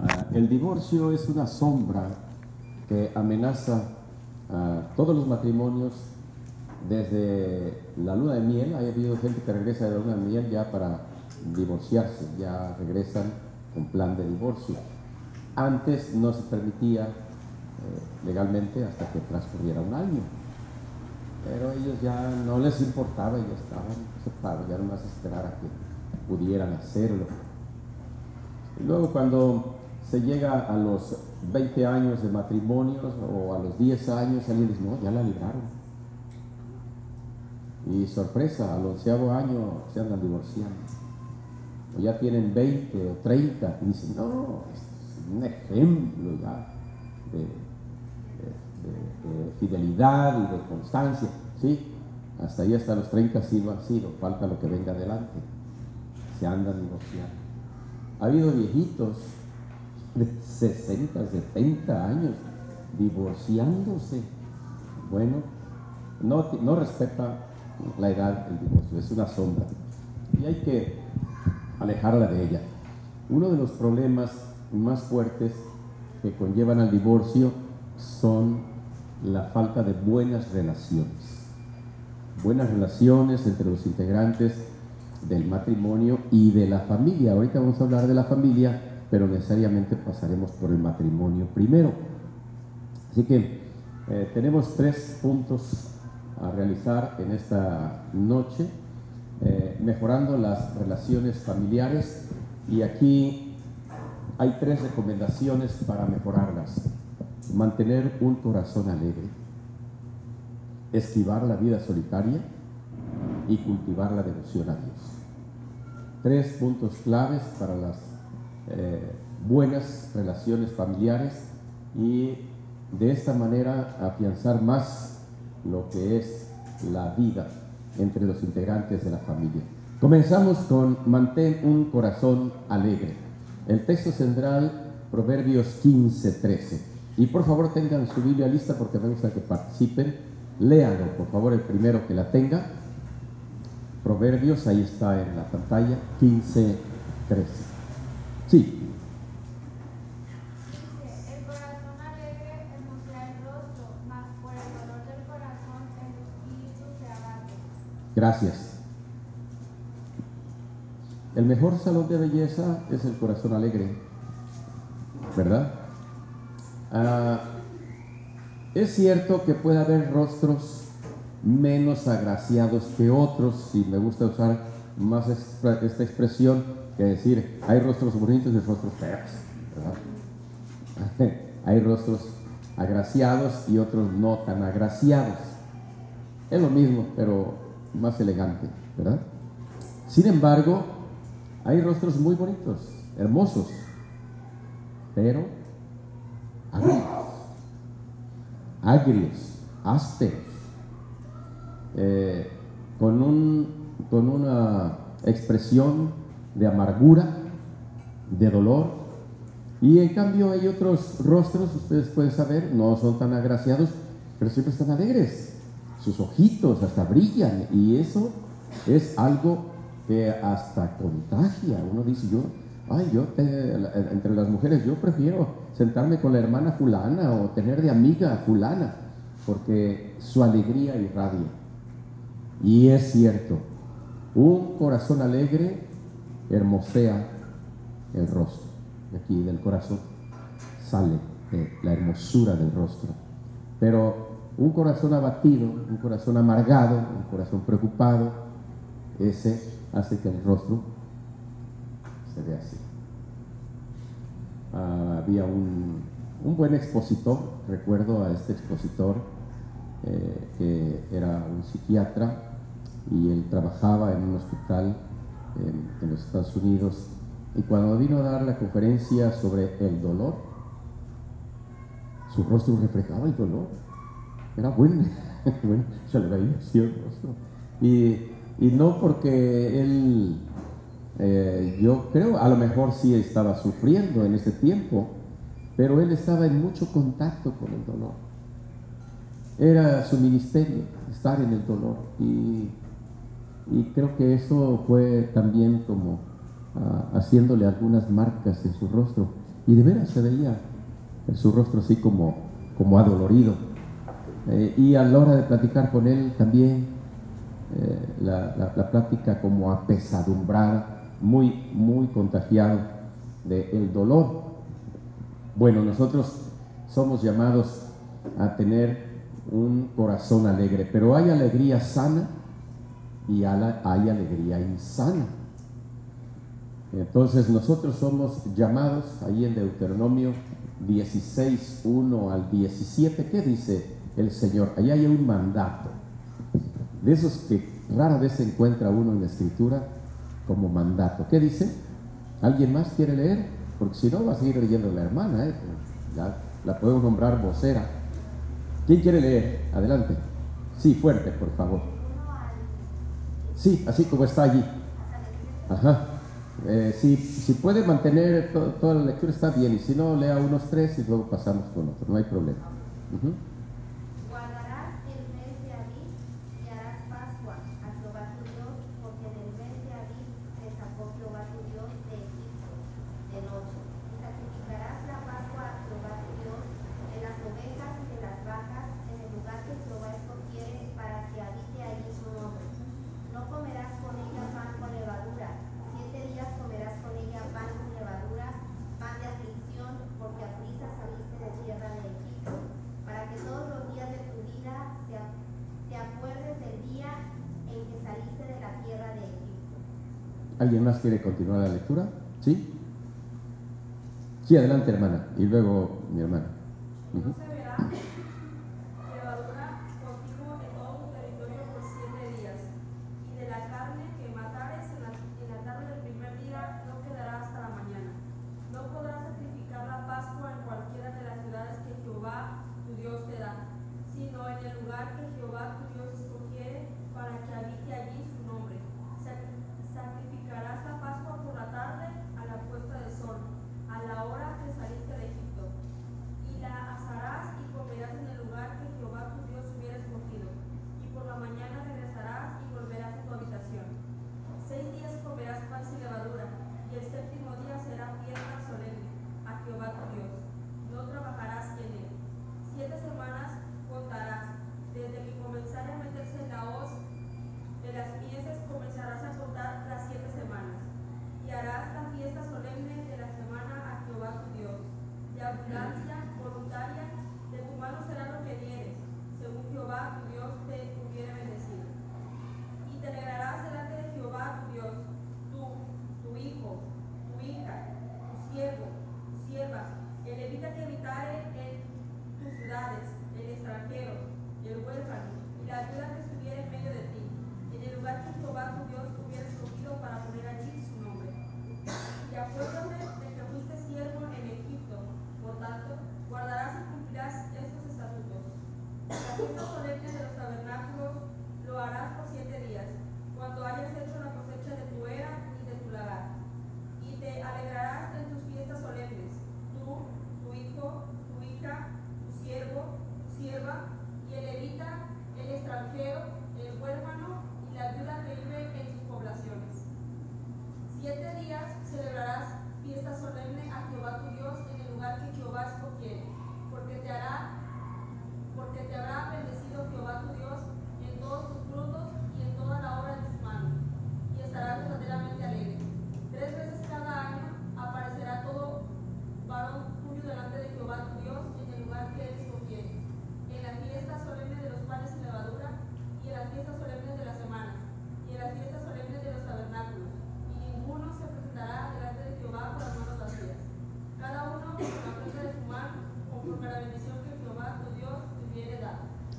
Ah, el divorcio es una sombra que amenaza a todos los matrimonios desde la luna de miel. Ha habido gente que regresa de la luna de miel ya para divorciarse, ya regresan con plan de divorcio. Antes no se permitía eh, legalmente hasta que transcurriera un año. Pero ellos ya no les importaba, ya estaban aceptados, ya más esperar a que pudieran hacerlo. Y luego cuando se llega a los 20 años de matrimonio o a los 10 años, alguien dice, no, ya la libraron. Y sorpresa, al onceavo año se andan divorciando. O ya tienen 20 o 30 y dicen, no, es un ejemplo ya de, de fidelidad y de constancia. Sí, hasta ahí, hasta los 30 sí lo han sido, falta lo que venga adelante. Se andan divorciando. Ha habido viejitos de 60, 70 años divorciándose. Bueno, no, no respeta la edad del divorcio, es una sombra. Y hay que alejarla de ella. Uno de los problemas más fuertes que conllevan al divorcio son la falta de buenas relaciones. Buenas relaciones entre los integrantes del matrimonio y de la familia. Ahorita vamos a hablar de la familia, pero necesariamente pasaremos por el matrimonio primero. Así que eh, tenemos tres puntos a realizar en esta noche, eh, mejorando las relaciones familiares y aquí hay tres recomendaciones para mejorarlas. Mantener un corazón alegre, esquivar la vida solitaria y cultivar la devoción a Dios. Tres puntos claves para las eh, buenas relaciones familiares y de esta manera afianzar más lo que es la vida entre los integrantes de la familia. Comenzamos con mantén un corazón alegre. El texto central, Proverbios 15, 13. Y por favor tengan su Biblia lista porque me gusta que participen. Léanlo, por favor, el primero que la tenga. Proverbios, ahí está en la pantalla, 15, 13. Sí, Gracias. El mejor salón de belleza es el corazón alegre, ¿verdad? Ah, es cierto que puede haber rostros menos agraciados que otros, si me gusta usar más esta, expresión que decir, hay rostros bonitos y rostros feos, hay rostros agraciados y otros no tan agraciados. Es lo mismo, pero más elegante, ¿verdad? Sin embargo, hay rostros muy bonitos, hermosos, pero agrios, agrios, ásperos, eh, con, un, con una expresión de amargura, de dolor, y en cambio hay otros rostros, ustedes pueden saber, no son tan agraciados, pero siempre están alegres sus ojitos hasta brillan y eso es algo que hasta contagia. Uno dice, yo, ay, yo entre las mujeres yo prefiero sentarme con la hermana fulana o tener de amiga fulana, porque su alegría irradia. Y es cierto, un corazón alegre hermosea el rostro. Aquí del corazón sale la hermosura del rostro. Pero un corazón abatido, un corazón amargado, un corazón preocupado, ese hace que el rostro se vea así. Ah, había un, buen expositor, recuerdo a este expositor eh, que era un psiquiatra y él trabajaba en un hospital en, en los Estados Unidos y cuando vino a dar la conferencia sobre el dolor, su rostro reflejaba el dolor era bueno, bueno se le veía así el rostro. Y, y no porque él, eh, yo creo, a lo mejor sí estaba sufriendo en ese tiempo, pero él estaba en mucho contacto con el dolor. Era su ministerio, estar en el dolor. Y, y creo que eso fue también como ah, haciéndole algunas marcas en su rostro. Y de veras se veía en su rostro así como, como adolorido. Eh, y a la hora de platicar con él también, eh, la, la, plática como apesadumbrada, muy, muy contagiado del dolor. Bueno, nosotros somos llamados a tener un corazón alegre, pero hay alegría sana y hay alegría insana. Entonces nosotros somos llamados, ahí en Deuteronomio 16, 1 al 17, ¿qué dice el Señor? Ahí hay un mandato, de esos que rara vez se encuentra uno en la escritura como mandato. ¿Qué dice? ¿Alguien más quiere leer? Porque si no va a seguir leyendo la hermana, ¿eh? la podemos nombrar vocera. ¿Quién quiere leer? Adelante. Sí, fuerte, por favor. Sí, así como está allí. Ajá. Eh, si, si, puede mantener toda la lectura está bien, y si no, lea unos tres y luego pasamos con otro, no hay problema. ¿Alguien más quiere continuar la lectura? ¿Sí? Sí, adelante, hermana. Y luego mi hermana.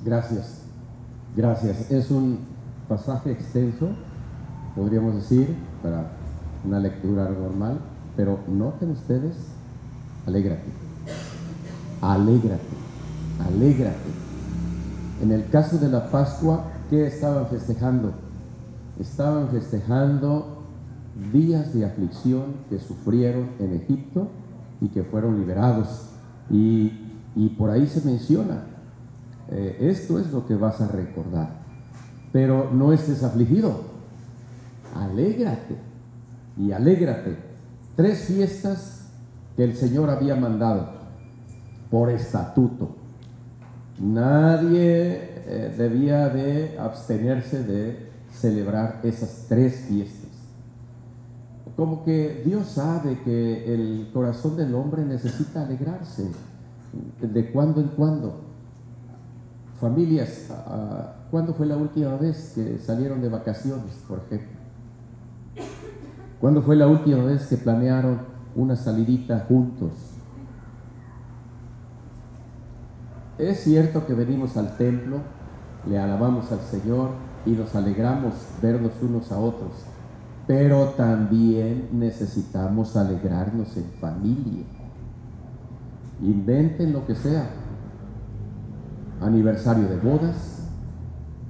Gracias, gracias. Es un pasaje extenso, podríamos decir, para una lectura normal, pero noten ustedes, alégrate, alégrate, alégrate. En el caso de la Pascua, ¿qué estaban festejando? Estaban festejando días de aflicción que sufrieron en Egipto y que fueron liberados. Y, y por ahí se menciona, eh, esto es lo que vas a recordar. Pero no estés afligido, alégrate, y alégrate. Tres fiestas que el Señor había mandado por estatuto. Nadie eh, debía de abstenerse de celebrar esas tres fiestas. Como que Dios sabe que el corazón del hombre necesita alegrarse de cuando en cuando. Familias, ah, ¿cuándo fue la última vez que salieron de vacaciones, por ejemplo? ¿Cuándo fue la última vez que planearon una salidita juntos? Es cierto que venimos al templo, le alabamos al Señor y nos alegramos vernos unos a otros, pero también necesitamos alegrarnos en familia. Inventen lo que sea, aniversario de bodas,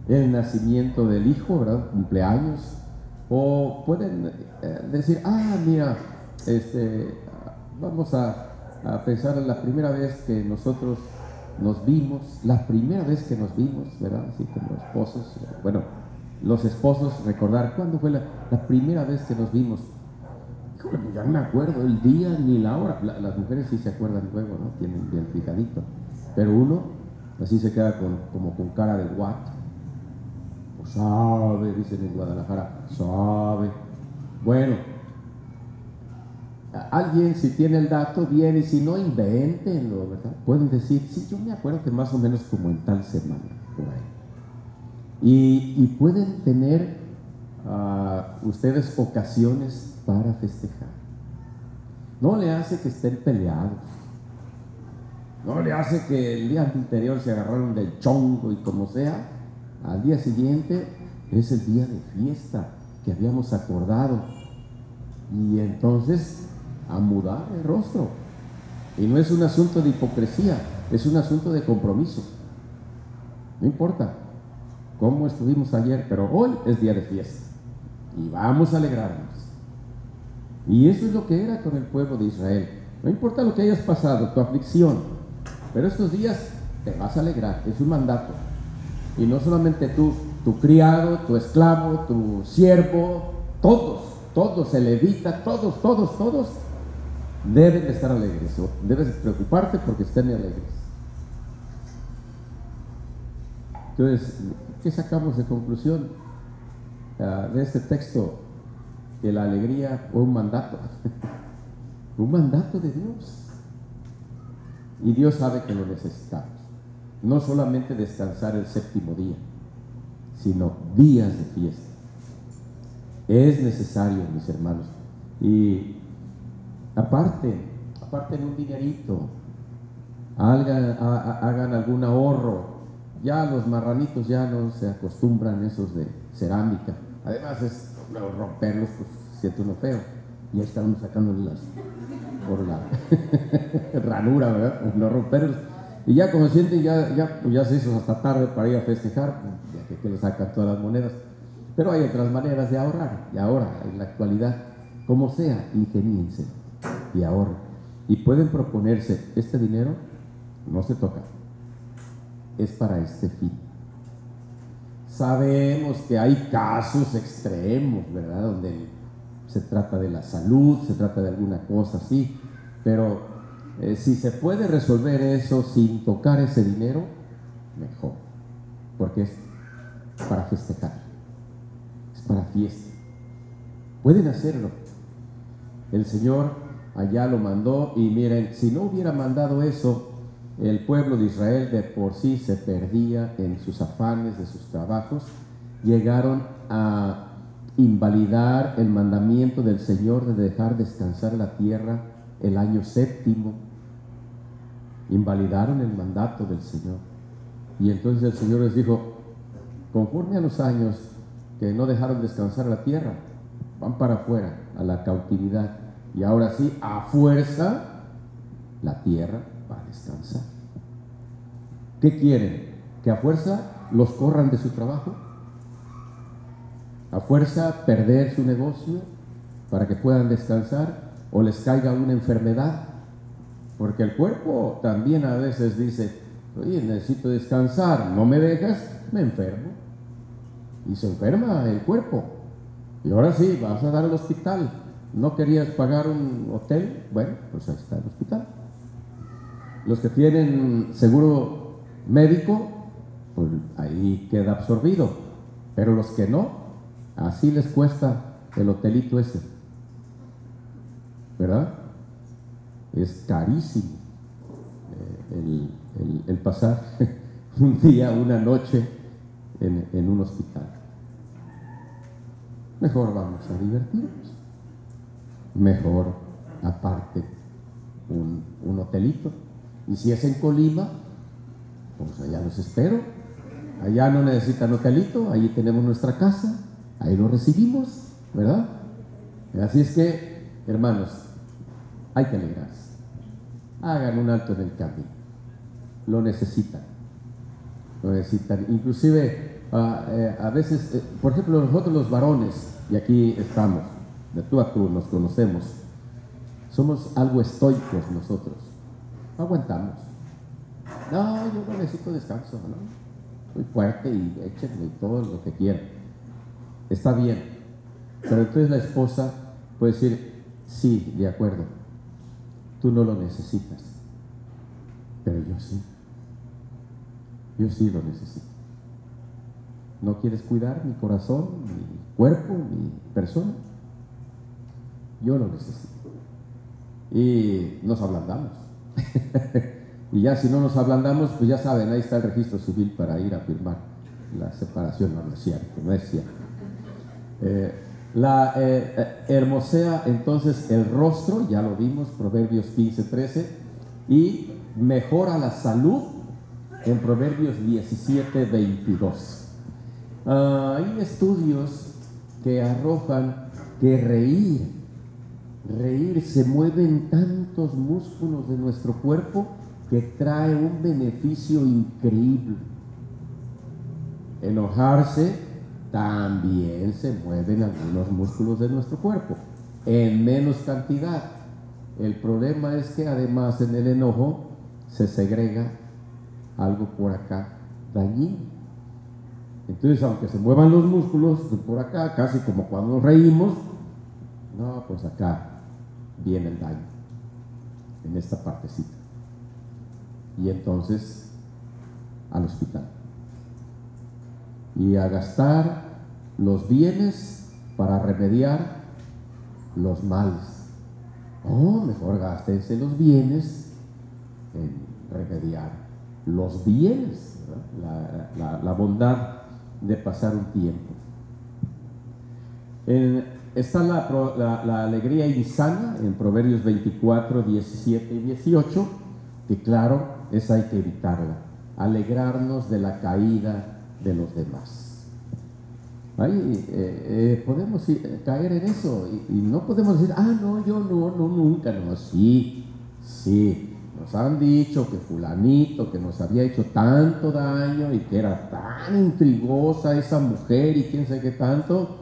el nacimiento del hijo, ¿verdad? Cumpleaños. O pueden eh, decir, ah, mira, este, vamos a, pensar en la primera vez que nosotros nos vimos, la primera vez que nos vimos, ¿verdad? Así como esposos, bueno, los esposos recordar cuándo fue la, primera vez que nos vimos. Híjole, pues ya no me acuerdo el día ni la hora. las mujeres sí se acuerdan luego, ¿no? Tienen bien fijadito. Pero uno Así se queda con, como con cara de what. Sabe, dicen en Guadalajara, sabe. Bueno, alguien si tiene el dato viene y si no, inventenlo, ¿verdad? Pueden decir, sí, yo me acuerdo que más o menos como en tal semana, por ahí. Y, pueden tener ah, ustedes ocasiones para festejar. No le hace que estén peleados no le hace que el día anterior se agarraron del chongo y como sea, al día siguiente es el día de fiesta que habíamos acordado. Y entonces a mudar el rostro. Y no es un asunto de hipocresía, es un asunto de compromiso. No importa cómo estuvimos ayer, pero hoy es día de fiesta. Y vamos a alegrarnos. Y eso es lo que era con el pueblo de Israel. No importa lo que hayas pasado, tu aflicción, pero estos días te vas a alegrar, es un mandato. Y no solamente tú, tu criado, tu esclavo, tu siervo, todos, todos, el levita, todos, todos, todos deben de estar alegres. Debes preocuparte porque estén alegres. Entonces, ¿qué sacamos de conclusión ah, de este texto? Que la alegría fue un mandato, un mandato de Dios. Y Dios sabe que lo necesitamos. No solamente descansar el séptimo día, sino días de fiesta. Es necesario, mis hermanos. Y aparte, aparte en un dinerito, hagan, algún ahorro. Ya los marranitos ya no se acostumbran esos de cerámica. Además es romperlos, pues siento uno feo. Y ahí estamos sacándole las por la ranura, ¿verdad? No romperlos. Y ya como sienten, ya, ya, pues ya se hizo hasta tarde para ir a festejar, ya que, que le sacan todas las monedas. Pero hay otras maneras de ahorrar. Y ahora, en la actualidad, como sea, ingeníense y ahorren. Y pueden proponerse, este dinero no se toca, es para este fin. Sabemos que hay casos extremos, ¿verdad? Donde se trata de la salud, se trata de alguna cosa así, pero eh, si se puede resolver eso sin tocar ese dinero, mejor, porque es para festejar, es para fiesta. Pueden hacerlo. El Señor allá lo mandó y miren, si no hubiera mandado eso, el pueblo de Israel de por sí se perdía en sus afanes de sus trabajos, llegaron a invalidar el mandamiento del Señor de dejar descansar la tierra el año séptimo. Invalidaron el mandato del Señor. Y entonces el Señor les dijo, conforme a los años que no dejaron descansar la tierra, van para afuera, a la cautividad. Y ahora sí, a fuerza, la tierra va a descansar. ¿Qué quieren? ¿Que a fuerza los corran de su trabajo? A fuerza perder su negocio para que puedan descansar o les caiga una enfermedad. Porque el cuerpo también a veces dice, oye, necesito descansar, no me dejas, me enfermo. Y se enferma el cuerpo. Y ahora sí, vas a dar al hospital. ¿No querías pagar un hotel? Bueno, pues ahí está el hospital. Los que tienen seguro médico, pues ahí queda absorbido. Pero los que no, así les cuesta el hotelito ese. ¿Verdad? Es carísimo eh, el, pasar un día, una noche en, un hospital. Mejor vamos a divertirnos. Mejor aparte un, un hotelito. Y si es en Colima, pues allá los espero. Allá no necesitan hotelito, allí tenemos nuestra casa, ahí lo recibimos, ¿verdad? Así es que, hermanos, hay que alegrarse. Hagan un alto en el camino. Lo necesitan. Lo necesitan. Inclusive, ah, eh, a veces, eh, por ejemplo, nosotros los varones, y aquí estamos, de tú a tú nos conocemos, somos algo estoicos nosotros. No aguantamos. No, yo no necesito descanso, ¿no? Soy fuerte y échenme todo lo que quieran. Está bien. Pero entonces la esposa puede decir, sí, de acuerdo, tú no lo necesitas, pero yo sí. Yo sí lo necesito. ¿No quieres cuidar mi corazón, mi cuerpo, mi persona? Yo lo necesito. Y nos ablandamos. y ya si no nos ablandamos, pues ya saben, ahí está el registro civil para ir a firmar la separación. No, es cierto, no es cierto. Eh, la eh, eh, hermosea entonces el rostro, ya lo vimos, Proverbios 15, 13, y mejora la salud en Proverbios 17, 22. Ah, hay estudios que arrojan que reír, reír se mueven tantos músculos de nuestro cuerpo que trae un beneficio increíble. Enojarse también se mueven algunos músculos de nuestro cuerpo, en menos cantidad. El problema es que además en el enojo se segrega algo por acá dañino. Entonces, aunque se muevan los músculos por acá, casi como cuando nos reímos, no, pues acá viene el daño, en esta partecita. Y entonces, al hospital y a gastar los bienes para remediar los males. Oh, mejor gástense los bienes en remediar los bienes, la, bondad de pasar un tiempo. está la, la, alegría insana en Proverbios 24, 17 y 18, que claro, esa hay que evitarla. Alegrarnos de la caída de los demás. Ahí eh, eh, podemos caer en eso y, no podemos decir, ah, no, yo no, no, nunca, no, sí, sí, nos han dicho que fulanito, que nos había hecho tanto daño y que era tan intrigosa esa mujer y quién sabe qué tanto,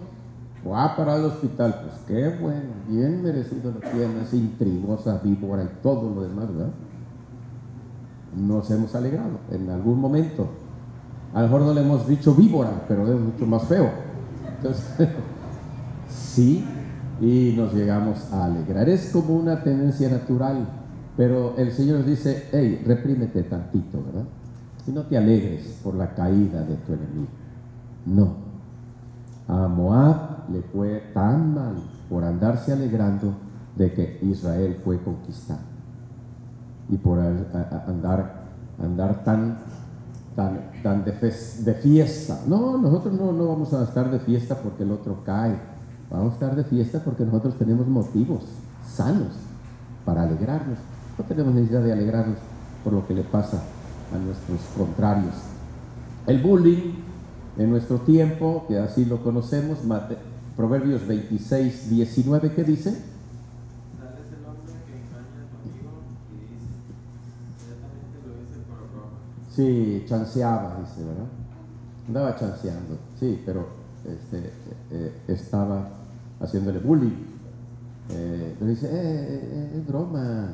fue a parar al hospital, pues qué bueno, bien merecido lo tiene, esa intrigosa víbora y todo lo demás, ¿verdad? Nos hemos alegrado en algún momento a lo mejor no le hemos dicho víbora, pero es mucho más feo. Entonces, sí, y nos llegamos a alegrar. Es como una tendencia natural, pero el Señor dice, hey, reprímete tantito, ¿verdad? Y no te alegres por la caída de tu enemigo. No. A Moab le fue tan mal por andarse alegrando de que Israel fue conquistado. Y por andar, andar tan tan, de, fiesta. No, nosotros no, no vamos a estar de fiesta porque el otro cae. Vamos a estar de fiesta porque nosotros tenemos motivos sanos para alegrarnos. No tenemos necesidad de alegrarnos por lo que le pasa a nuestros contrarios. El bullying en nuestro tiempo, que así lo conocemos, Proverbios 26, 19, ¿qué dice? Sí, chanceaba, dice, ¿verdad? Andaba chanceando, sí, pero este, eh, estaba haciéndole bullying. Eh, pero dice, eh, es broma.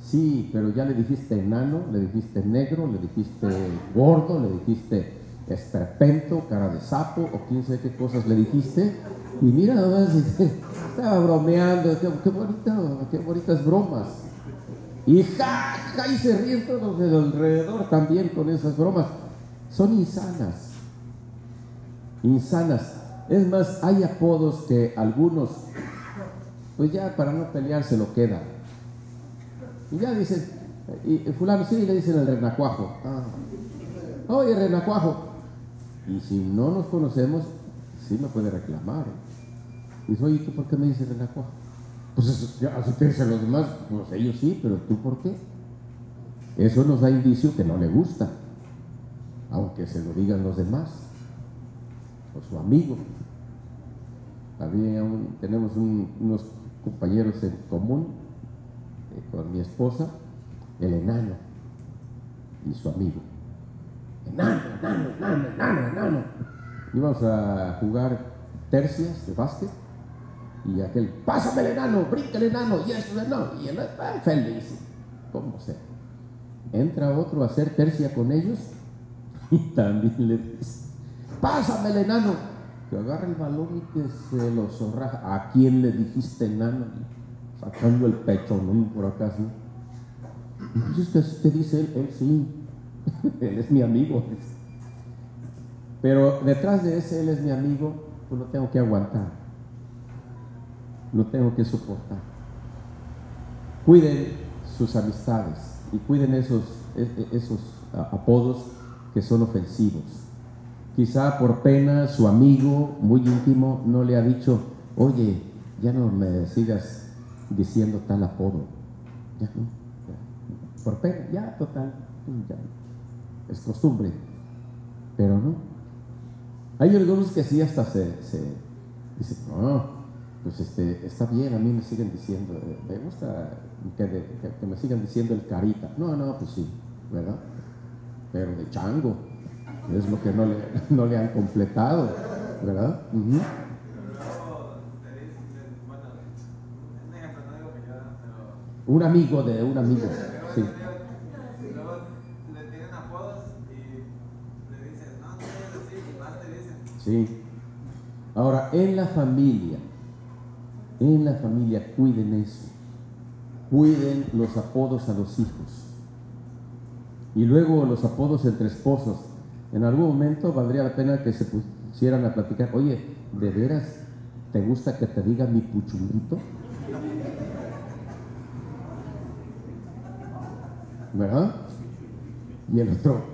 Sí, pero ya le dijiste enano, le dijiste negro, le dijiste gordo, le dijiste esperpento, cara de sapo, o quién sabe qué cosas le dijiste. Y mira, nada más, estaba bromeando, qué, qué bonito, qué bonitas bromas. Y ja, y se ríen todos de alrededor también con esas bromas. Son insanas. Insanas. Es más, hay apodos que algunos, pues ya para no pelear se lo quedan. Y ya dicen, y fulano sí le dicen el renacuajo. Ah. Oye, renacuajo. Y si no nos conocemos, sí me puede reclamar. Dice, oye, ¿tú por qué me dices renacuajo? Pues eso, así dicen los demás, pues ellos sí, pero tú por qué? Eso nos da indicio que no le gusta, aunque se lo digan los demás, o su amigo. Había tenemos unos compañeros en común eh, con mi esposa, el enano y su amigo. Enano, enano, enano, enano, enano. Íbamos a jugar tercias de básquet y aquel, pásame el enano, brinca el enano, y eso, no, y el ah, feliz, como sea. Entra otro a hacer tercia con ellos y también le dice, pásame el enano, que agarra el balón y que se lo zorraja. ¿A quién le dijiste enano? Sacando el pecho, ¿no? Por acaso. Entonces, ¿qué te dice él? Él sí, él es mi amigo. Pero detrás de ese, él es mi amigo, pues lo tengo que aguantar lo tengo que soportar. Cuiden sus amistades y cuiden esos, e, e, esos apodos que son ofensivos. Quizá por pena su amigo muy íntimo no le ha dicho, oye, ya no me sigas diciendo tal apodo. Ya no. Por pena, ya total. Es costumbre. Pero no. Hay algunos que sí hasta se, se dicen, no, pues este, está bien, a mí me siguen diciendo, eh, me gusta que, me sigan diciendo el carita. No, no, pues sí, ¿verdad? Pero de chango, es lo que no le, no le han completado, ¿verdad? Un amigo de un amigo, sí. Sí. Ahora, en la familia, en la familia cuiden eso. Cuiden los apodos a los hijos. Y luego los apodos entre esposos. En algún momento valdría la pena que se pusieran a platicar. Oye, ¿de veras te gusta que te diga mi puchulito? ¿Verdad? Y el otro,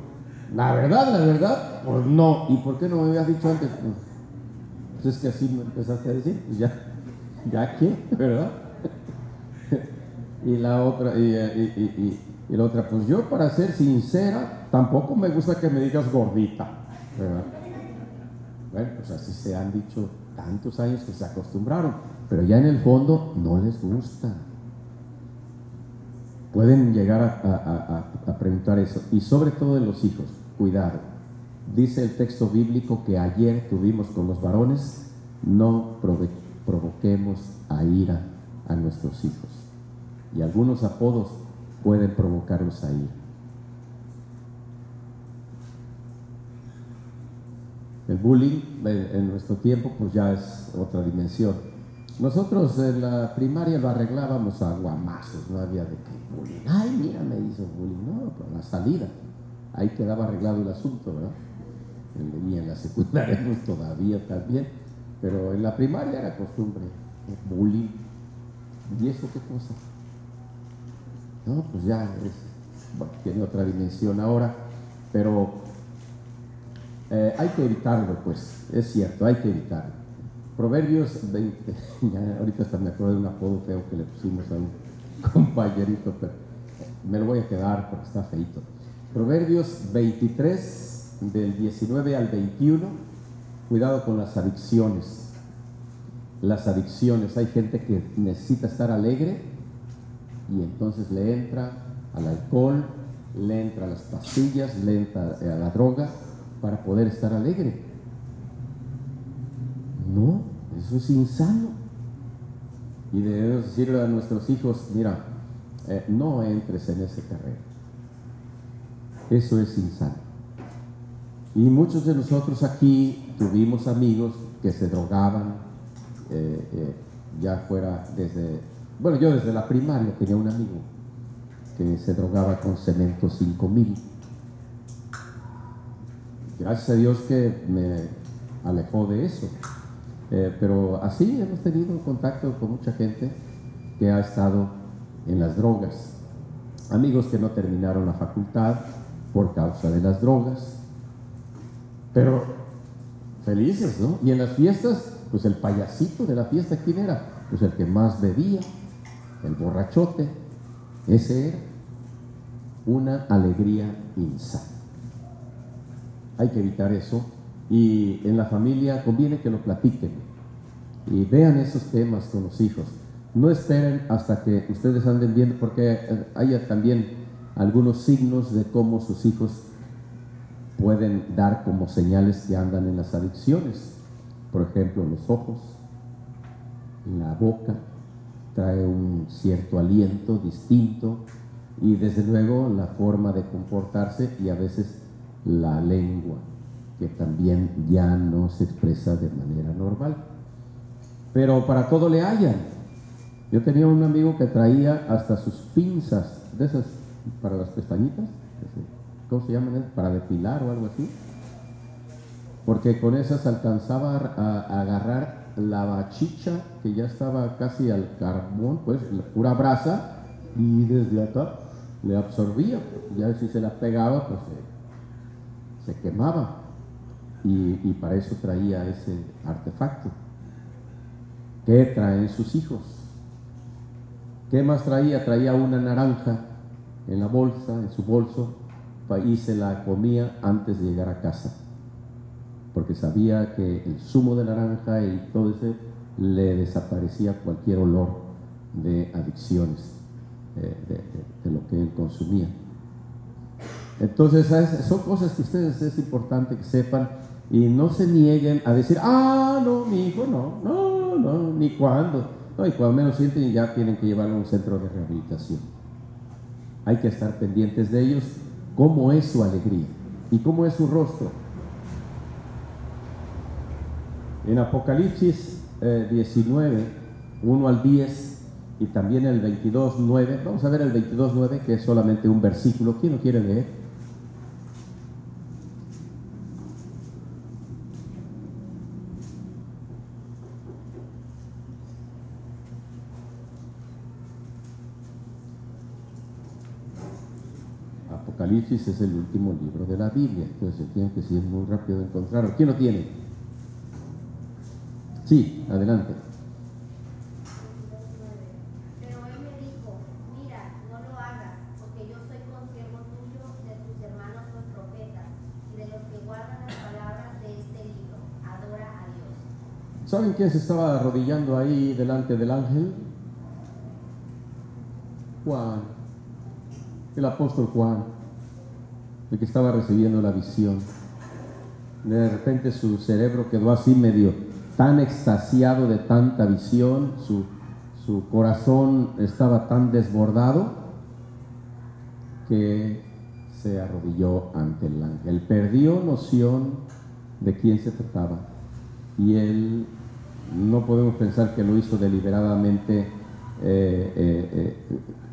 la verdad, la verdad, pues no. ¿Y por qué no me habías dicho antes? Pues es que así me empezaste a decir, pues ya ¿ya qué? ¿Verdad? y la otra, y, la otra, pues yo para ser sincera, tampoco me gusta que me digas gordita, ¿verdad? Bueno, pues así se han dicho tantos años que se acostumbraron, pero ya en el fondo no les gusta. Pueden llegar a, preguntar eso, y sobre todo en los hijos, cuidado. Dice el texto bíblico que ayer tuvimos con los varones, no provechamos provoquemos a ira a nuestros hijos. Y algunos apodos pueden provocarlos a ira. El bullying en nuestro tiempo pues ya es otra dimensión. Nosotros en la primaria lo arreglábamos a guamazos, no había de qué bullying. Ay, mira, me hizo bullying. No, pero la salida. Ahí quedaba arreglado el asunto, ¿verdad? Y en la secundaria pues todavía también. Pero en la primaria era costumbre, bullying. ¿Y eso qué cosa? No, pues ya es, tiene otra dimensión ahora, pero eh, hay que evitarlo, pues, es cierto, hay que evitarlo. Proverbios 20, ya ahorita hasta me acuerdo de un apodo feo que le pusimos a un compañerito, pero me lo voy a quedar porque está feito. Proverbios 23, del 19 al 21 Cuidado con las adicciones. Las adicciones. Hay gente que necesita estar alegre y entonces le entra al alcohol, le entra a las pastillas, le entra a la droga para poder estar alegre. No, eso es insano. Y debemos decirle a nuestros hijos, mira, eh, no entres en ese terreno. Eso es insano. Y muchos de nosotros aquí tuvimos amigos que se drogaban, eh, eh, ya fuera desde, bueno, yo desde la primaria tenía un amigo que se drogaba con cemento 5000. Gracias a Dios que me alejó de eso. Eh, pero así hemos tenido contacto con mucha gente que ha estado en las drogas. Amigos que no terminaron la facultad por causa de las drogas. Pero felices, ¿no? Y en las fiestas, pues el payasito de la fiesta, ¿quién era? Pues el que más bebía, el borrachote. Ese era una alegría insana. Hay que evitar eso y en la familia conviene que lo platiquen y vean esos temas con los hijos. No esperen hasta que ustedes anden viendo, porque eh, hay también algunos signos de cómo sus hijos pueden dar como señales que andan en las adicciones. Por ejemplo, los ojos, la boca, trae un cierto aliento distinto y desde luego la forma de comportarse y a veces la lengua que también ya no se expresa de manera normal. Pero para todo le hallan. Yo tenía un amigo que traía hasta sus pinzas, de esas para las pestañitas, ¿cómo se llaman? Para depilar o algo así. Porque con esas alcanzaba a, agarrar la bachicha que ya estaba casi al carbón, pues la pura brasa, y desde acá le absorbía. Ya si se la pegaba, pues se quemaba y, para eso traía ese artefacto. ¿Qué traen sus hijos? ¿Qué más traía? Traía una naranja en la bolsa, en su bolso, y se la comía antes de llegar a casa, porque sabía que el zumo de naranja y todo ese le desaparecía cualquier olor de adicciones, eh, de lo que él consumía. Entonces, son cosas que ustedes es importante que sepan y no se nieguen a decir, ah, no, mi hijo, no, no, no, ni cuándo. No, y cuando menos sienten ya tienen que llevarlo a un centro de rehabilitación. Hay que estar pendientes de ellos, cómo es su alegría y cómo es su rostro. En Apocalipsis 19, eh, 1 al 10 y también el 22, 9, vamos a ver el 22, 9, que es solamente un versículo. ¿Quién lo quiere leer? Apocalipsis es el último libro de la Biblia, entonces tiene que ser muy rápido de encontrarlo. ¿Quién lo tiene? Sí, adelante. ¿Saben quién se estaba arrodillando ahí delante del ángel? Juan, el apóstol Juan el que estaba recibiendo la visión. De repente su cerebro quedó así medio tan extasiado de tanta visión, su, su corazón estaba tan desbordado que se arrodilló ante el ángel. Perdió noción de quién se trataba y él no podemos pensar que lo hizo deliberadamente eh, eh, eh,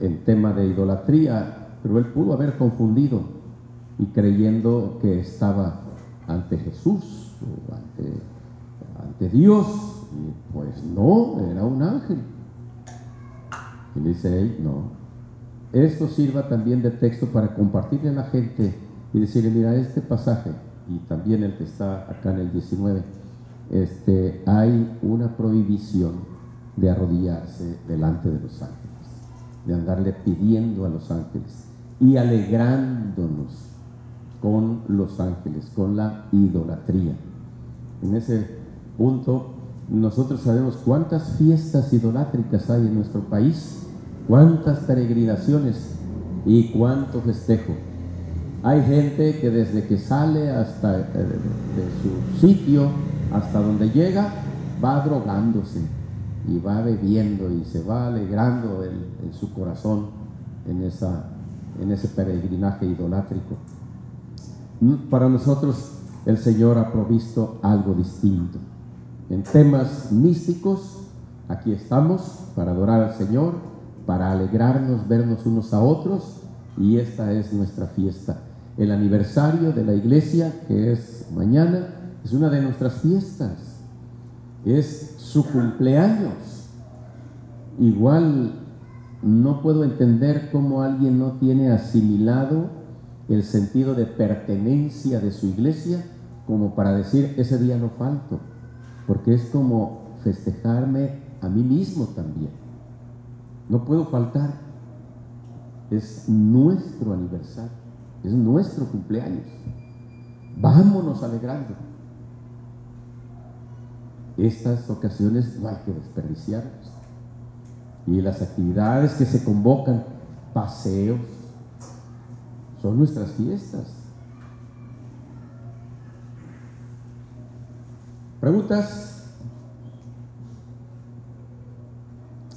en tema de idolatría, pero él pudo haber confundido y creyendo que estaba ante Jesús o ante, Dios. Y pues no, era un ángel. Y dice él, no. Esto sirva también de texto para compartirle a la gente y decirle, mira, este pasaje, y también el que está acá en el 19, este, hay una prohibición de arrodillarse delante de los ángeles, de andarle pidiendo a los ángeles y alegrándonos con los ángeles, con la idolatría. En ese punto, nosotros sabemos cuántas fiestas idolátricas hay en nuestro país, cuántas peregrinaciones y cuánto festejo. Hay gente que desde que sale hasta eh, de su sitio hasta donde llega va drogándose y va bebiendo y se va alegrando en, su corazón en, esa, en ese peregrinaje idolátrico. Para nosotros el Señor ha provisto algo distinto. En temas místicos Aquí estamos para adorar al Señor, para alegrarnos, vernos unos a otros y esta es nuestra fiesta. El aniversario de la iglesia, que es mañana, es una de nuestras fiestas. Es su cumpleaños. Igual no puedo entender cómo alguien no tiene asimilado el sentido de pertenencia de su iglesia como para decir ese día no falto, porque es como festejarme a mí mismo también. No puedo faltar. Es nuestro aniversario, es nuestro cumpleaños. Vámonos alegrando. Estas ocasiones no hay que desperdiciarlas. Y las actividades que se convocan, paseos, nuestras fiestas. ¿Preguntas?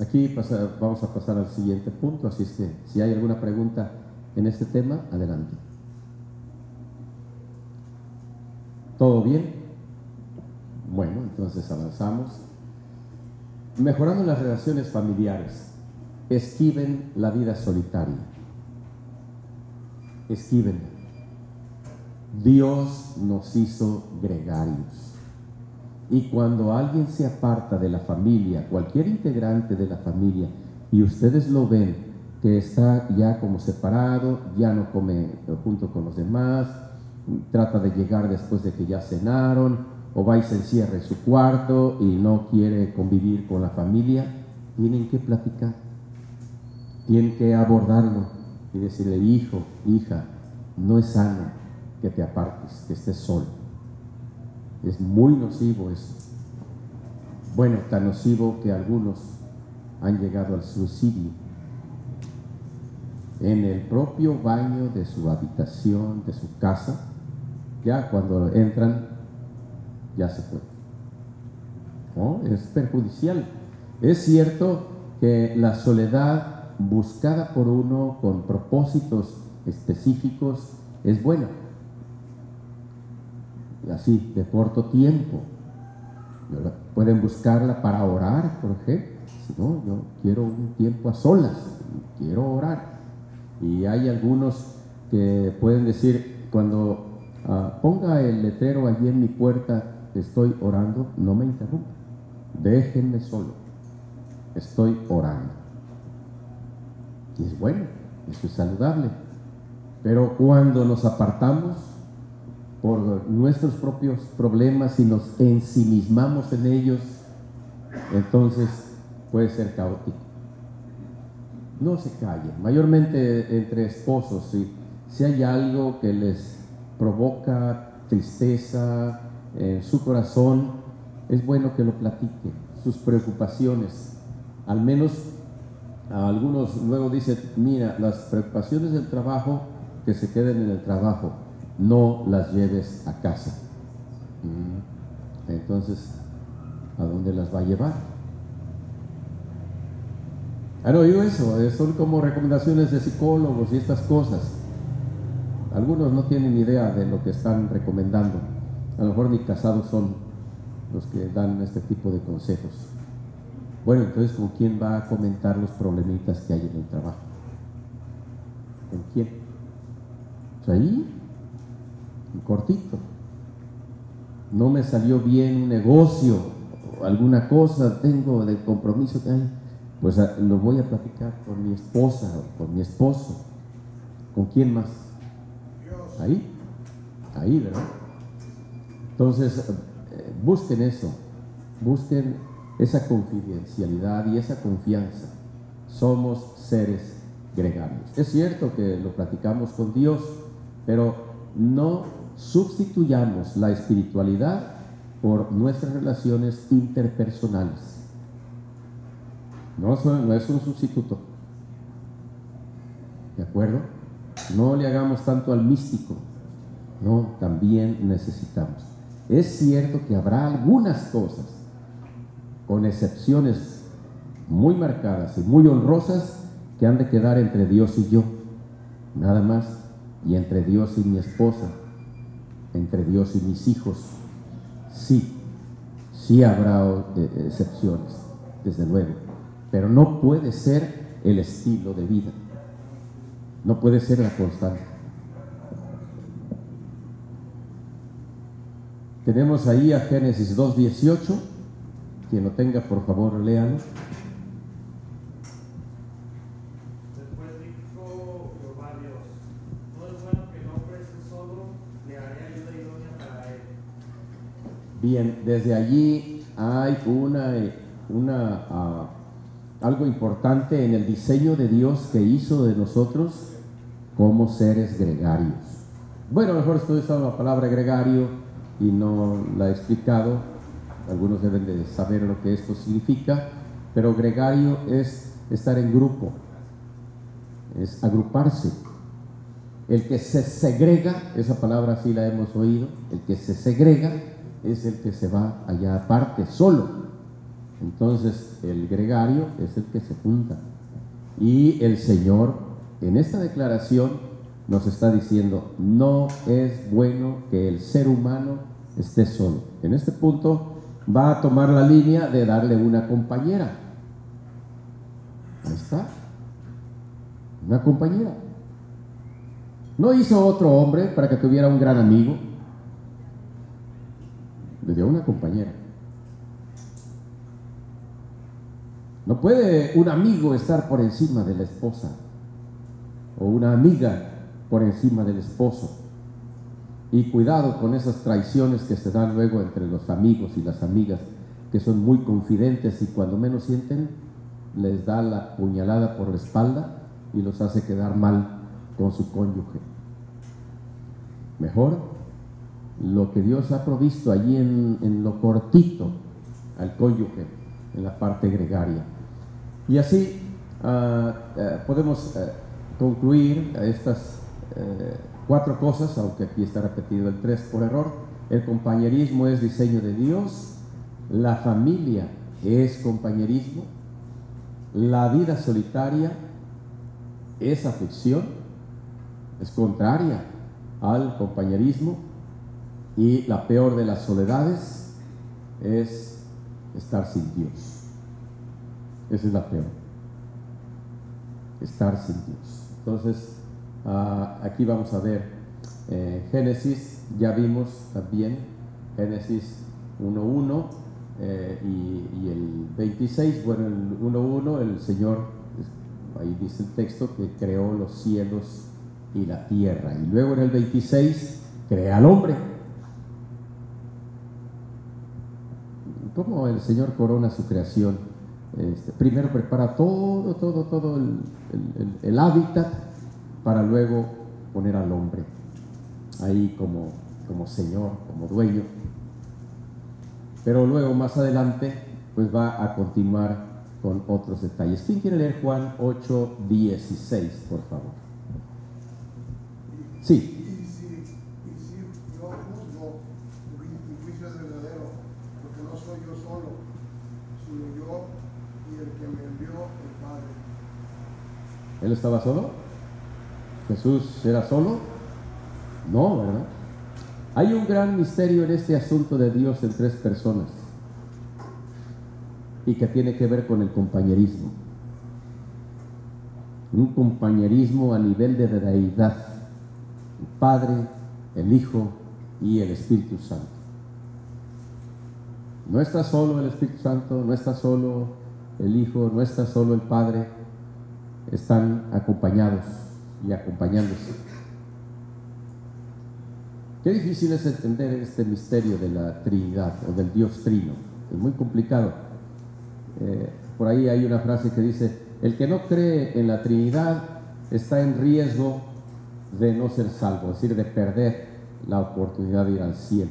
Aquí vamos a pasar al siguiente punto, así es que si hay alguna pregunta en este tema, adelante. ¿Todo bien? Bueno, entonces avanzamos. Mejorando las relaciones familiares, esquiven la vida solitaria. Esquiven. Dios nos hizo gregarios. Y cuando alguien se aparta de la familia, cualquier integrante de la familia, y ustedes lo ven que está ya como separado, ya no come junto con los demás, trata de llegar después de que ya cenaron, o va y se encierra en su cuarto y no quiere convivir con la familia, tienen que platicar, tienen que abordarlo y decirle, hijo, hija, no es sano que te apartes, que estés solo es muy nocivo eso. Bueno, tan nocivo que algunos han llegado al suicidio en el propio baño de su habitación, de su casa. Ya cuando entran, ya se fue. Es perjudicial. Es cierto que la soledad buscada por uno con propósitos específicos es buena así, de corto tiempo. Pueden buscarla para orar, por ejemplo. No, yo quiero un tiempo a solas, quiero orar. Y hay algunos que pueden decir, cuando ah, ponga el letrero allí en mi puerta, estoy orando, no me interrumpa. Déjenme solo. Estoy orando. Y es bueno, eso es saludable. Pero cuando nos apartamos, por nuestros propios problemas y nos ensimismamos en ellos, entonces puede ser caótico. No se callen, mayormente entre esposos, si, si hay algo que les provoca tristeza en su corazón, es bueno que lo platiquen, sus preocupaciones. Al menos algunos luego dicen, mira, las preocupaciones del trabajo, que se queden en el trabajo no las lleves a casa. Mm. Entonces, ¿a dónde las va a llevar? ¿Han oído eso? Eh, son como recomendaciones de psicólogos y estas cosas. Algunos no tienen idea de lo que están recomendando. A lo mejor ni casados son los que dan este tipo de consejos. Bueno, entonces, ¿con quién va a comentar los problemitas que hay en el trabajo? ¿Con quién? Pues ahí cortito. No me salió bien un negocio, alguna cosa tengo de compromiso que hay, pues ah, lo voy a platicar con mi esposa o con mi esposo. ¿Con quién más? Ahí, ahí, ¿verdad? Entonces, eh, busquen eso, busquen esa confidencialidad y esa confianza. Somos seres gregarios. Es cierto que lo platicamos con Dios, pero no sustituyamos la espiritualidad por nuestras relaciones interpersonales. No, no es un sustituto. ¿De acuerdo? No le hagamos tanto al místico. No, también necesitamos. Es cierto que habrá algunas cosas, con excepciones muy marcadas y muy honrosas, que han de quedar entre Dios y yo. Nada más. Y entre Dios y mi esposa entre Dios y mis hijos. Sí, sí habrá eh, excepciones. desde luego, pero no puede ser el estilo de vida. No puede ser la constante. Tenemos ahí a Génesis 2.18. Quien lo tenga, por favor, léalo. Después dijo Jehová Dios, no es bueno que el hombre esté solo, le haré ayuda idónea para él. Bien, desde allí hay una, una ah, algo importante en el diseño de Dios que hizo de nosotros como seres gregarios. Bueno, mejor estoy usando la palabra gregario y no la he explicado. Algunos deben de saber lo que esto significa, pero gregario es estar en grupo, es agruparse. El que se segrega, esa palabra sí la hemos oído, el que se segrega es el que se va allá aparte, solo. Entonces el gregario es el que se junta. Y el Señor en esta declaración nos está diciendo, no es bueno que el ser humano esté solo. En este punto va a tomar la línea de darle una compañera. Ahí está. Una compañera. No hizo otro hombre para que tuviera un gran amigo. Le dio una compañera. No puede un amigo estar por encima de la esposa o una amiga por encima del esposo. Y cuidado con esas traiciones que se dan luego entre los amigos y las amigas, que son muy confidentes y cuando menos sienten, les da la puñalada por la espalda y los hace quedar mal con su cónyuge. Mejor lo que Dios ha provisto allí en, lo cortito al cónyuge, en la parte gregaria. Y así ah, eh, podemos eh, concluir estas eh, cuatro cosas, aunque aquí está repetido el tres por error. El compañerismo es diseño de Dios, la familia es compañerismo, la vida solitaria es aflicción, es contraria al compañerismo y la peor de las soledades es estar sin Dios. Esa es la peor. Estar sin Dios. Entonces, ah, aquí vamos a ver eh, Génesis, ya vimos también Génesis 1.1 eh, y, el 26, bueno, el 1.1, el Señor, ahí dice el texto, que creó los cielos y la tierra. Y luego en el 26, crea al hombre. ¿Cómo el Señor corona su creación? Este, primero prepara todo, todo, todo el, hábitat para luego poner al hombre ahí como, como Señor, como dueño. Pero luego más adelante pues va a continuar con otros detalles. ¿Quién quiere leer Juan 8, 16, por favor? Sí. ¿Él estaba solo? ¿Jesús era solo? No, ¿verdad? Hay un gran misterio en este asunto de Dios en tres personas y que tiene que ver con el compañerismo. Un compañerismo a nivel de deidad. El Padre, el Hijo y el Espíritu Santo. No está solo el Espíritu Santo, no está solo el Hijo, no está solo el Padre, están acompañados y acompañándose. Qué difícil es entender este misterio de la Trinidad o del Dios Trino. Es muy complicado. Eh, por ahí hay una frase que dice, el que no cree en la Trinidad está en riesgo de no ser salvo, es decir, de perder la oportunidad de ir al cielo.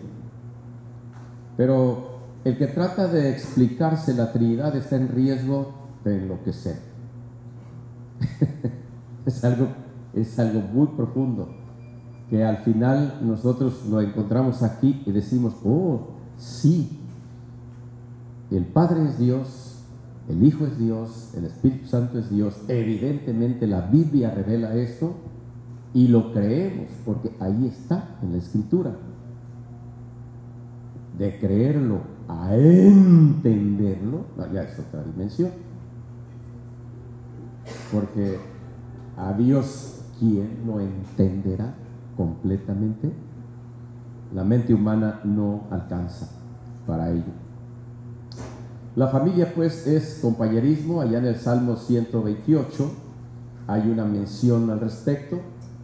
Pero el que trata de explicarse la Trinidad está en riesgo de enloquecer. es, algo, es algo muy profundo que al final nosotros lo encontramos aquí y decimos, oh, sí, el Padre es Dios, el Hijo es Dios, el Espíritu Santo es Dios. Evidentemente la Biblia revela esto y lo creemos porque ahí está en la Escritura. De creerlo a entenderlo no, ya es otra dimensión. Porque a Dios, ¿quién lo entenderá completamente? La mente humana no alcanza para ello. La familia pues es compañerismo, allá en el Salmo 128 hay una mención al respecto,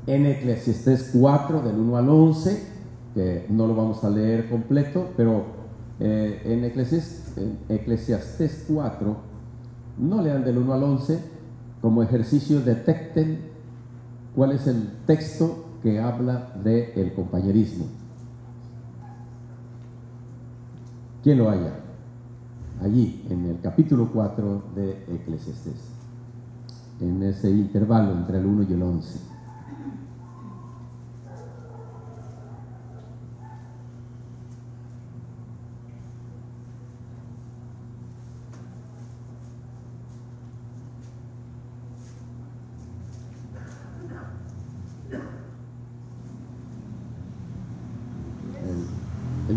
en Eclesiastés 4 del 1 al 11, que no lo vamos a leer completo, pero eh, en, Eclesiastés, en Eclesiastés 4, no lean del 1 al 11, como ejercicio detecten cuál es el texto que habla del el compañerismo. ¿Quién lo haya? Allí, en el capítulo 4 de Eclesiastés, en ese intervalo entre el 1 y el 11.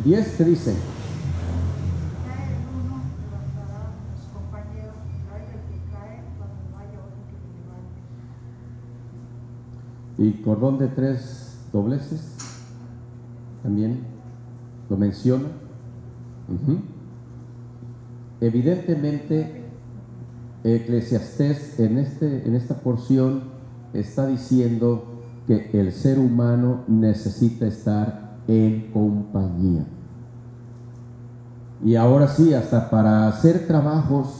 10 se dice. Y cordón de tres dobleces también lo menciona. Evidentemente, Eclesiastés en, este, en esta porción está diciendo que el ser humano necesita estar en compañía. Y ahora sí, hasta para hacer trabajos,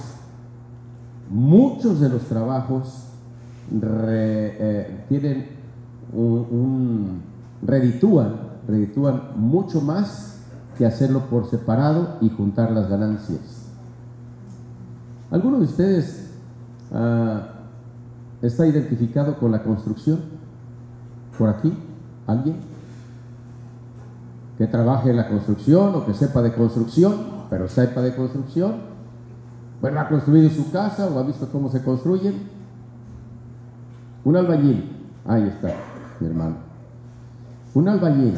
muchos de los trabajos eh, tienen un, un- reditúan, reditúan mucho más que hacerlo por separado y juntar las ganancias. ¿Alguno de ustedes ah, está identificado con la construcción? ¿Por aquí? ¿Alguien? Que trabaje en la construcción o que sepa de construcción, pero sepa de construcción. Bueno, ha construido su casa o ha visto cómo se construyen. Un albañil, ahí está, mi hermano. Un albañil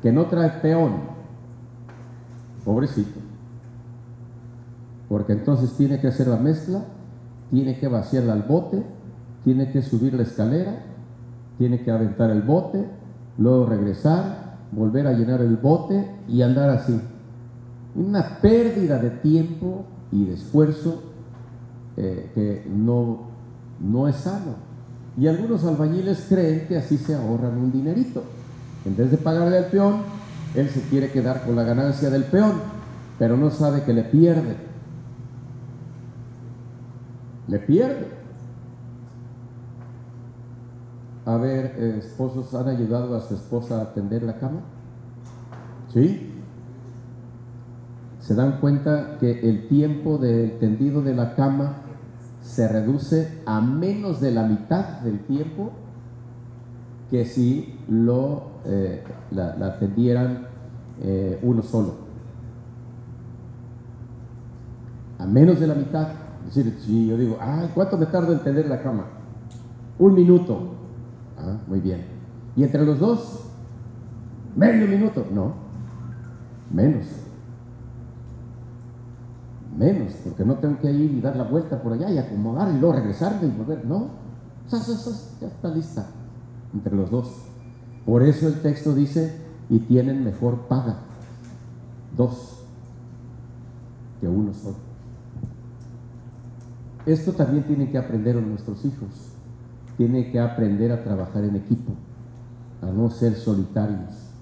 que no trae peón, pobrecito. Porque entonces tiene que hacer la mezcla, tiene que vaciarla al bote, tiene que subir la escalera, tiene que aventar el bote, luego regresar, volver a llenar el bote y andar así. Una pérdida de tiempo y de esfuerzo eh, que no, no es sano. Y algunos albañiles creen que así se ahorran un dinerito. En vez de pagarle al peón, él se quiere quedar con la ganancia del peón, pero no sabe que le pierde. Le pierde. A ver, eh, esposos, ¿han ayudado a su esposa a tender la cama? ¿Sí? se dan cuenta que el tiempo del tendido de la cama se reduce a menos de la mitad del tiempo que si lo eh, la, la tendieran eh, uno solo. A menos de la mitad. Es si yo digo, ay, ¿cuánto me tardo en tender la cama? Un minuto. Ah, muy bien. ¿Y entre los dos? Medio minuto. No, menos menos, porque no tengo que ir y dar la vuelta por allá y acomodar y luego regresarme y volver. No, ya está lista entre los dos. Por eso el texto dice, y tienen mejor paga, dos, que uno solo. Esto también tienen que aprender nuestros hijos. Tienen que aprender a trabajar en equipo, a no ser solitarios.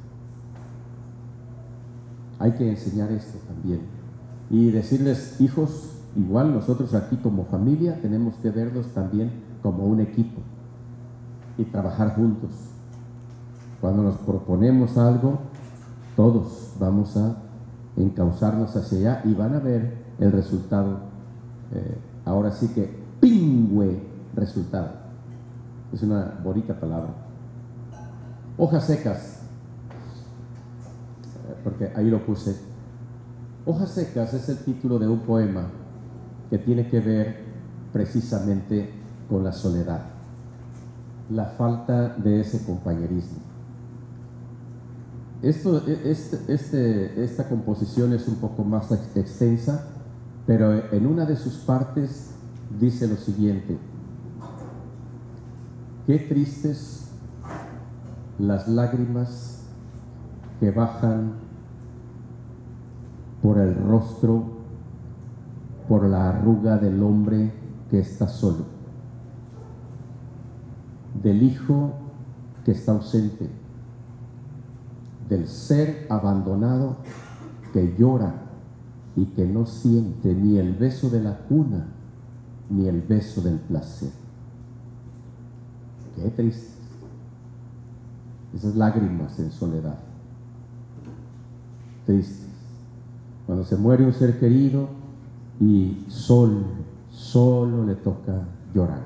Hay que enseñar esto también y decirles, hijos, igual nosotros aquí como familia tenemos que verlos también como un equipo y trabajar juntos. Cuando nos proponemos algo, todos vamos a encauzarnos hacia allá y van a ver el resultado. eh, ahora sí que pingüe resultado. Es una bonita palabra. Hojas secas, eh, porque ahí lo puse. Hojas secas es el título de un poema que tiene que ver precisamente con la soledad, la falta de ese compañerismo. Esto, este, este- esta composición es un poco más ex- extensa, Pero en una de sus partes dice lo siguiente, qué tristes las lágrimas que bajan por el rostro, por la arruga del hombre que está solo, del hijo que está ausente, del ser abandonado que llora y que no siente ni el beso de la cuna ni el beso del placer. Qué triste. Esas lágrimas en soledad. Tristes. Cuando se muere un ser querido y solo, solo le toca llorar.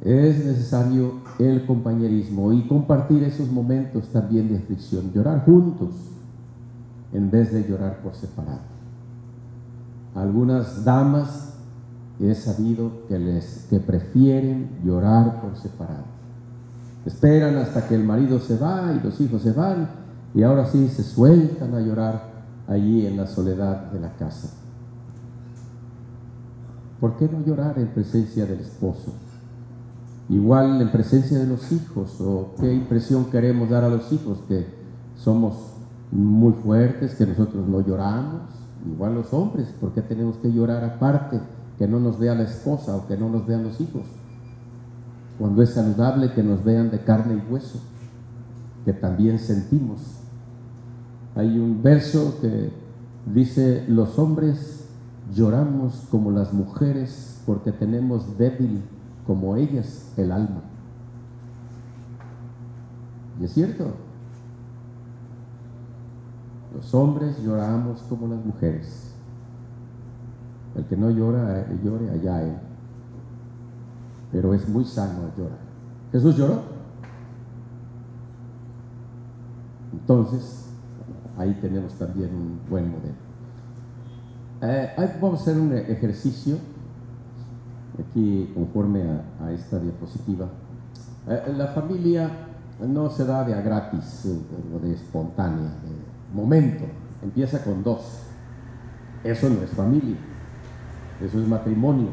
Es necesario el compañerismo y compartir esos momentos también de aflicción, llorar juntos en vez de llorar por separado. Algunas damas he sabido que, les, que prefieren llorar por separado. Esperan hasta que el marido se va y los hijos se van y ahora sí se sueltan a llorar allí en la soledad de la casa. ¿Por qué no llorar en presencia del esposo? Igual en presencia de los hijos, o qué impresión queremos dar a los hijos, que somos muy fuertes, que nosotros no lloramos, igual los hombres, ¿por qué tenemos que llorar aparte, que no nos vea la esposa o que no nos vean los hijos? Cuando es saludable que nos vean de carne y hueso, que también sentimos. Hay un verso que dice, los hombres lloramos como las mujeres porque tenemos débil como ellas el alma. Y es cierto, los hombres lloramos como las mujeres. El que no llora, eh, llore allá él. Pero es muy sano llorar. Jesús lloró. Entonces, ahí tenemos también un buen modelo. Eh, vamos a hacer un ejercicio aquí conforme a, a esta diapositiva. Eh, la familia no se da de a gratis eh, o de espontánea, de momento, empieza con dos. Eso no es familia, eso es matrimonio,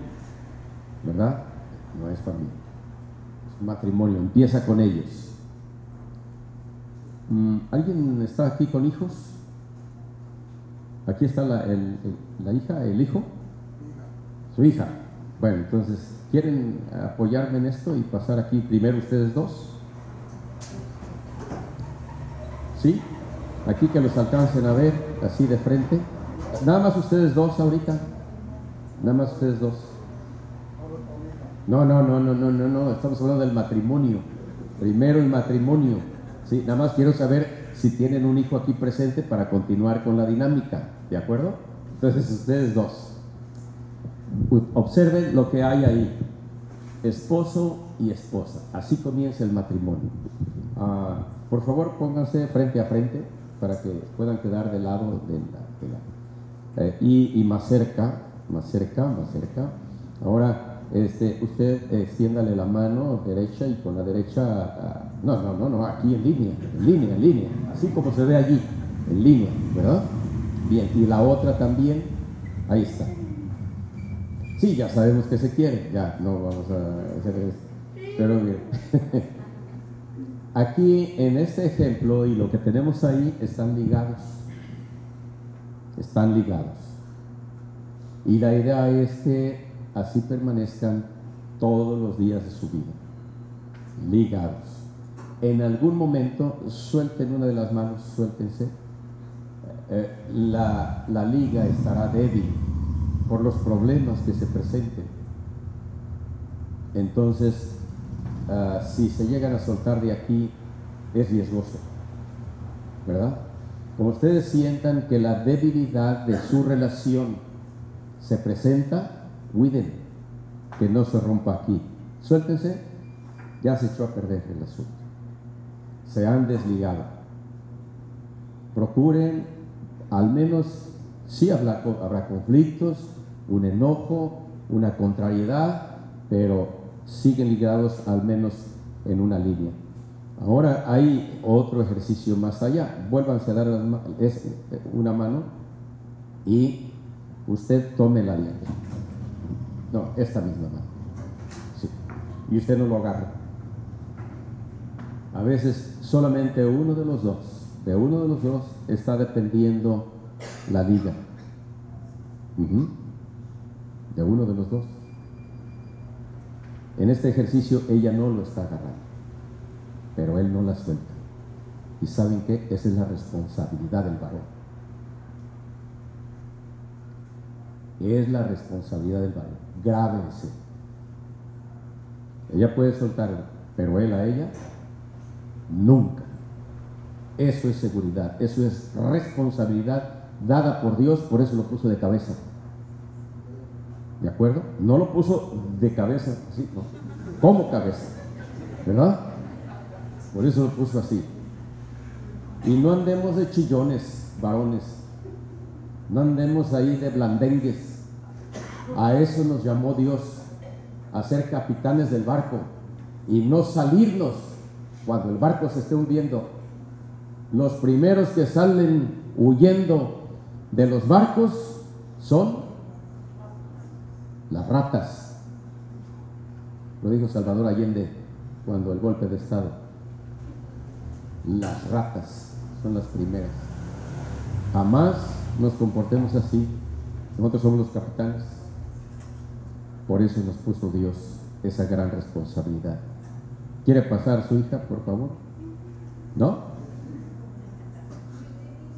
¿verdad? No es familia, es matrimonio, empieza con ellos. Mm, ¿Alguien está aquí con hijos? Aquí está la, la hija, el hijo, su hija. Bueno, entonces, ¿quieren apoyarme en esto y pasar aquí primero ustedes dos? ¿Sí? Aquí que los alcancen a ver, así de frente. Nada más ustedes dos ahorita. Nada más ustedes dos. No, no, no, no, no, no, no. Estamos hablando del matrimonio. Primero el matrimonio. Sí, nada más quiero saber si tienen un hijo aquí presente para continuar con la dinámica. ¿De acuerdo? Entonces ustedes dos. Observen lo que hay ahí. Esposo y esposa. Así comienza el matrimonio. Ah, por favor, pónganse frente a frente para que puedan quedar del lado de la... de la- eh, y, y más cerca, más cerca, más cerca. Ahora, este, usted extiéndale la mano derecha y con la derecha... ah, no, no, no, no, aquí en línea, en línea, en línea. Así como se ve allí, en línea, ¿verdad? Bien, y la otra también, ahí está. Sí, ya sabemos que se quiere, ya no vamos a hacer esto. Pero bien. Aquí en este ejemplo y lo que tenemos ahí están ligados. Están ligados. Y la idea es que así permanezcan todos los días de su vida. Ligados. En algún momento suelten una de las manos, suéltense. Eh, la, la liga estará débil por los problemas que se presenten. Entonces, ah, si se llegan a soltar de aquí, es riesgoso, ¿verdad? Como ustedes sientan que la debilidad de su relación se presenta, cuiden que no se rompa aquí. Suéltense, ya se echó a perder el asunto. Se han desligado. Procuren, al menos, sí habrá, habrá conflictos, un enojo, una contrariedad, pero siguen ligados al menos en una línea. Ahora hay otro ejercicio más allá. Vuélvanse a dar una mano y usted tome la alianza. No, esta misma mano. Sí. Y usted no lo agarra. A veces solamente uno de los dos, de uno de los dos está dependiendo la liga. De uno de los dos. En este ejercicio ella no lo está agarrando, pero él no la suelta. Y saben que esa es la responsabilidad del varón. Es la responsabilidad del varón. Grábense. Ella puede soltarlo, pero él a ella nunca. Eso es seguridad, eso es responsabilidad dada por Dios, por eso lo puso de cabeza. ¿De acuerdo? No lo puso de cabeza, así, como cabeza, ¿verdad? Por eso lo puso así. Y no andemos de chillones, varones. No andemos ahí de blandengues. A eso nos llamó Dios, a ser capitanes del barco y no salirnos cuando el barco se esté hundiendo. Los primeros que salen huyendo de los barcos son las ratas. Lo dijo Salvador Allende cuando el golpe de Estado. Las ratas son las primeras. Jamás nos comportemos así. Nosotros somos los capitanes. Por eso nos puso Dios esa gran responsabilidad. ¿Quiere pasar su hija, por favor? ¿No?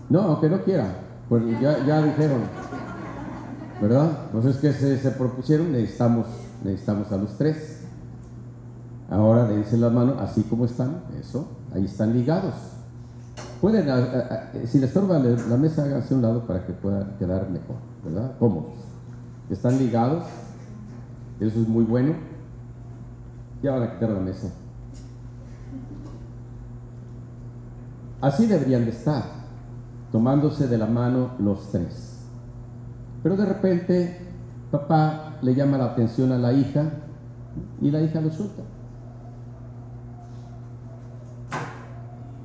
No, aunque no quiera. Pues ya, ya dijeron. ¿Verdad? Pues es que se, se propusieron, necesitamos, necesitamos a los tres. Ahora dense la mano así como están, eso, ahí están ligados. Pueden, a- si les estorba la mesa, háganse un lado para que pueda quedar mejor, ¿verdad? Cómodos. Están ligados, eso es muy bueno. Ya van a quitar la mesa. Así deberían de estar, tomándose de la mano los tres. Pero de repente, papá le llama la atención a la hija y la hija lo suelta.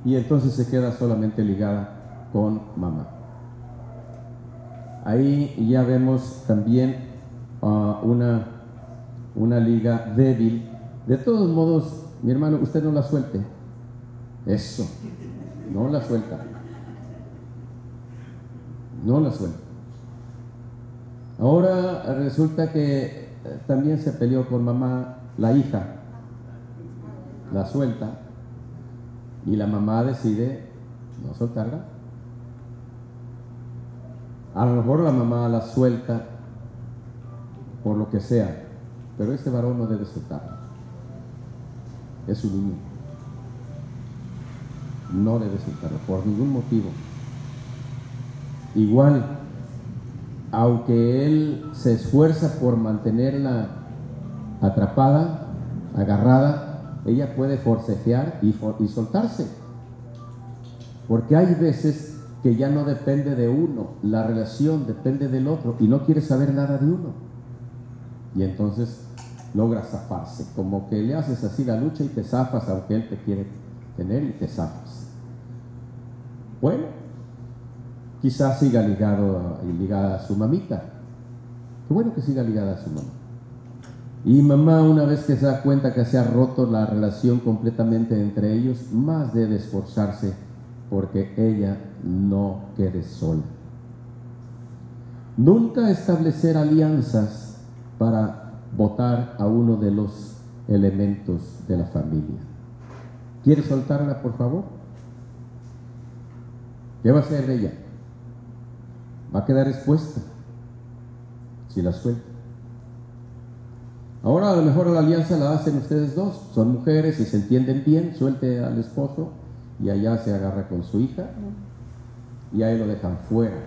Y entonces se queda solamente ligada con mamá. Ahí ya vemos también ah, una, una liga débil. De todos modos, mi hermano, usted no la suelte. Eso, no la suelta. No la suelta. Ahora resulta que eh, también se peleó con mamá la hija. La suelta. Y la mamá decide no soltarla. A lo mejor la mamá la suelta por lo que sea, pero este varón no debe soltarla. Es su niño. No debe soltarla por ningún motivo. Igual, aunque él se esfuerza por mantenerla atrapada, agarrada, ella puede forcejear y, soltarse. Porque hay veces que ya no depende de uno, la relación depende del otro y no quiere saber nada de uno. Y entonces logra zafarse, como que le haces así la lucha y te zafas aunque él te quiere tener y te zafas. Bueno, quizás siga ligado ligada a su mamita. Qué bueno que siga ligada a su mamá. Y mamá, una vez que se da cuenta que se ha roto la relación completamente entre ellos, más debe esforzarse porque ella no quede sola. Nunca establecer alianzas para votar a uno de los elementos de la familia. ¿Quiere soltarla, por favor? ¿Qué va a hacer ella? Va a quedar expuesta si la suelta. Ahora a lo mejor la alianza la hacen ustedes dos, son mujeres y se entienden bien, suelte al esposo y allá se agarra con su hija y ahí lo dejan fuera.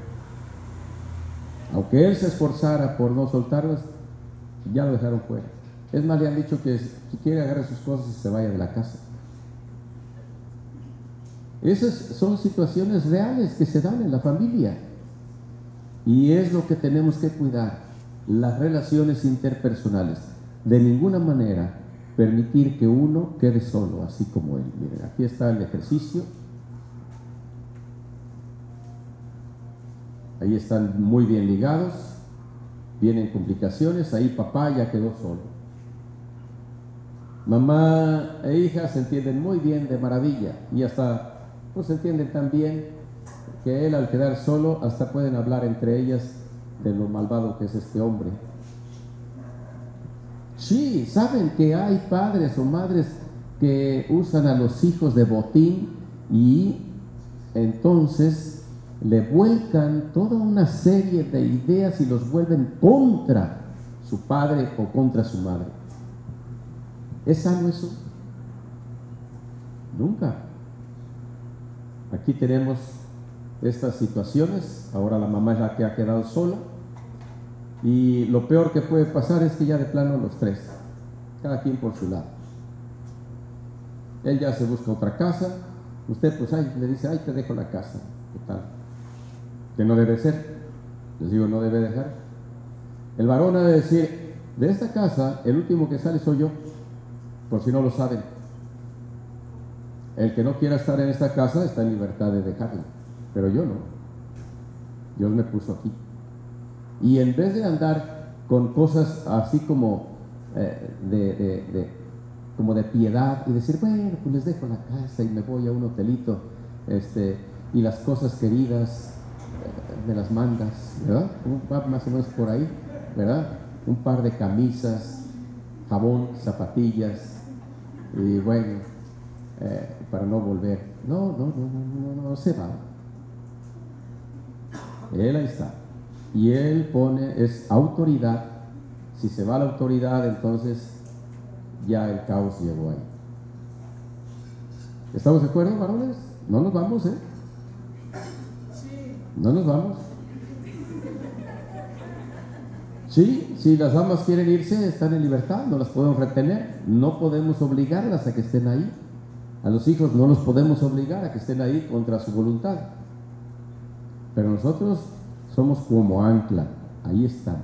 Aunque él se esforzara por no soltarlas, ya lo dejaron fuera. Es más, le han dicho que si quiere agarre sus cosas y se vaya de la casa. Esas son situaciones reales que se dan en la familia. Y es lo que tenemos que cuidar, las relaciones interpersonales. De ninguna manera permitir que uno quede solo, así como él. Miren, aquí está el ejercicio. Ahí están muy bien ligados, vienen complicaciones, ahí papá ya quedó solo. Mamá e hija se entienden muy bien de maravilla y hasta pues se entienden tan bien que él al quedar solo hasta pueden hablar entre ellas de lo malvado que es este hombre. Sí, saben que hay padres o madres que usan a los hijos de botín y entonces le vuelcan toda una serie de ideas y los vuelven contra su padre o contra su madre. ¿Es sano eso? Nunca. Aquí tenemos estas situaciones, ahora la mamá ya que ha quedado sola y lo peor que puede pasar es que ya de plano los tres, cada quien por su lado. Él ya se busca otra casa, usted pues le dice, ay, te dejo la casa, ¿qué tal? Que no debe ser, les digo, no debe dejar. El varón ha de decir, de esta casa, el último que sale soy yo, por si no lo saben. El que no quiera estar en esta casa está en libertad de dejarla, pero yo no. Dios me puso aquí. Y en vez de andar con cosas así como, eh, de, como de piedad y decir, bueno, pues les dejo la casa y me voy a un hotelito, este, y las cosas queridas eh, me las mandas, ¿verdad? más o menos por ahí, ¿verdad? Un par de camisas, jabón, zapatillas, y bueno, eh, para no volver. No, no, no, no, no, no, se va. Él ahí está. Y él pone, es autoridad. Si se va la autoridad, entonces ya el caos llegó ahí. ¿Estamos de acuerdo, varones? No nos vamos, ¿eh? No nos vamos. Sí, si las damas quieren irse, están en libertad, no las podemos retener, no podemos obligarlas a que estén ahí. A los hijos no los podemos obligar a que estén ahí contra su voluntad. Pero nosotros somos como ancla, ahí estamos.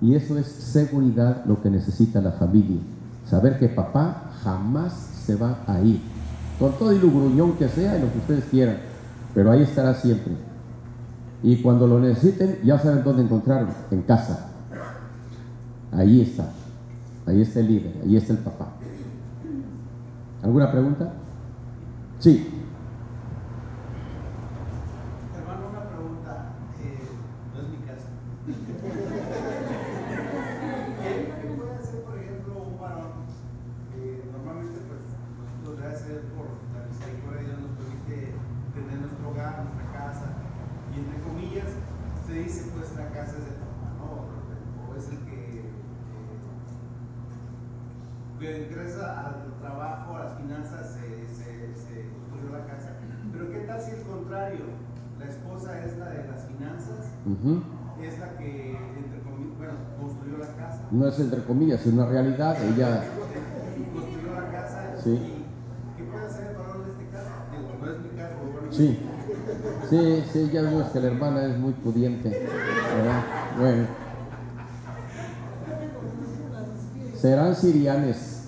Y eso es seguridad lo que necesita la familia. Saber que papá jamás se va a ir. Con todo el gruñón que sea y lo que ustedes quieran. Pero ahí estará siempre. Y cuando lo necesiten, ya saben dónde encontrarlo, en casa. Ahí está. Ahí está el líder, ahí está el papá. ¿Alguna pregunta? Sí. Hermano, una pregunta. Eh, no es mi caso. ¿Qué, puede hacer, por ejemplo, un varón? que normalmente, pues, nosotros debe hacer por la misericordia de Dios nos permite tener nuestro hogar, nuestra casa. Y entre comillas, se dice, pues, la casa es de papá, ¿no? O es el que que ingresa al trabajo, a las finanzas, se, se, se, construyó la casa. Pero ¿qué tal si el contrario? La esposa es la de las finanzas, es la que, entre comillas, bueno, construyó la casa. No es entre comillas, es una realidad. Ella. Sí. ¿Qué puede hacer el en este caso? Sí. Sí, sí, ya vimos que la hermana es muy pudiente. Bueno. Serán sirianes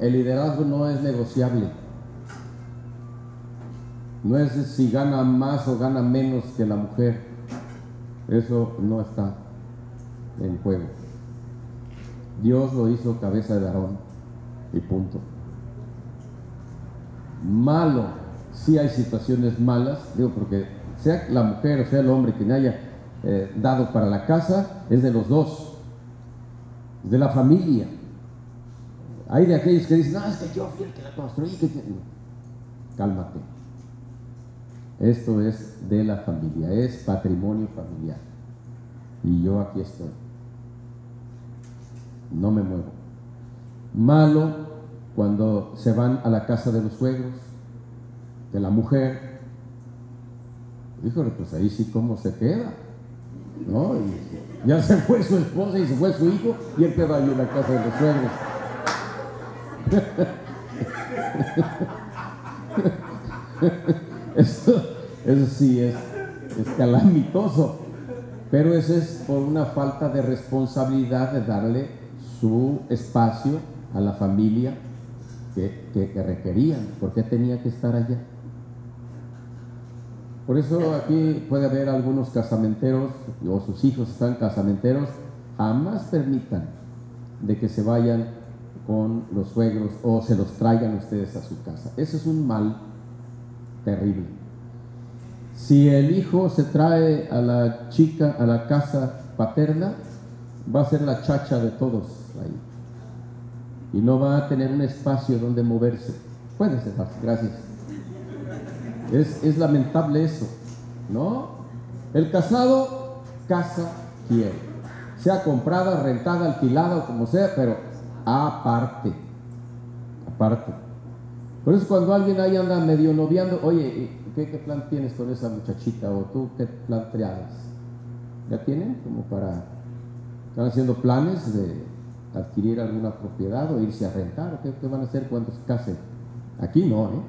el liderazgo no es negociable. No es si gana más o gana menos que la mujer. Eso no está en juego. Dios lo hizo cabeza de Aarón y punto. Malo, si hay situaciones malas, digo porque sea la mujer o sea el hombre quien haya eh, dado para la casa, es de los dos, es de la familia. Hay de aquellos que dicen, no, es que yo fui el que la construí. Cálmate. Esto es de la familia, es patrimonio familiar. Y yo aquí estoy. No me muevo. Malo cuando se van a la casa de los suegros, de la mujer. Híjole, pues ahí sí cómo se queda. ¿No? ya se fue su esposa y se fue su hijo y él queda ahí en la casa de los suegros. Eso, eso sí es, es calamitoso, pero eso es por una falta de responsabilidad de darle su espacio a la familia que, que- que requerían. ¿Por qué tenía que estar allá? Por eso aquí puede haber algunos casamenteros o sus hijos están casamenteros, jamás permitan de que se vayan con los suegros o se los traigan ustedes a su casa. Eso es un mal terrible. Si el hijo se trae a la chica a la casa paterna, va a ser la chacha de todos ahí. Y no va a tener un espacio donde moverse. Puede ser, gracias. Es, es lamentable eso, ¿no? El casado casa quiere, sea comprada, rentada, alquilada o como sea, pero aparte, aparte. Por eso cuando alguien ahí anda medio noviando, oye, ¿qué, qué plan tienes con esa muchachita? ¿O tú qué plan traes? ¿Ya tienen? Como para, están haciendo planes de adquirir alguna propiedad o irse a rentar, ¿o qué, qué van a hacer cuando se casen? Aquí no, ¿eh?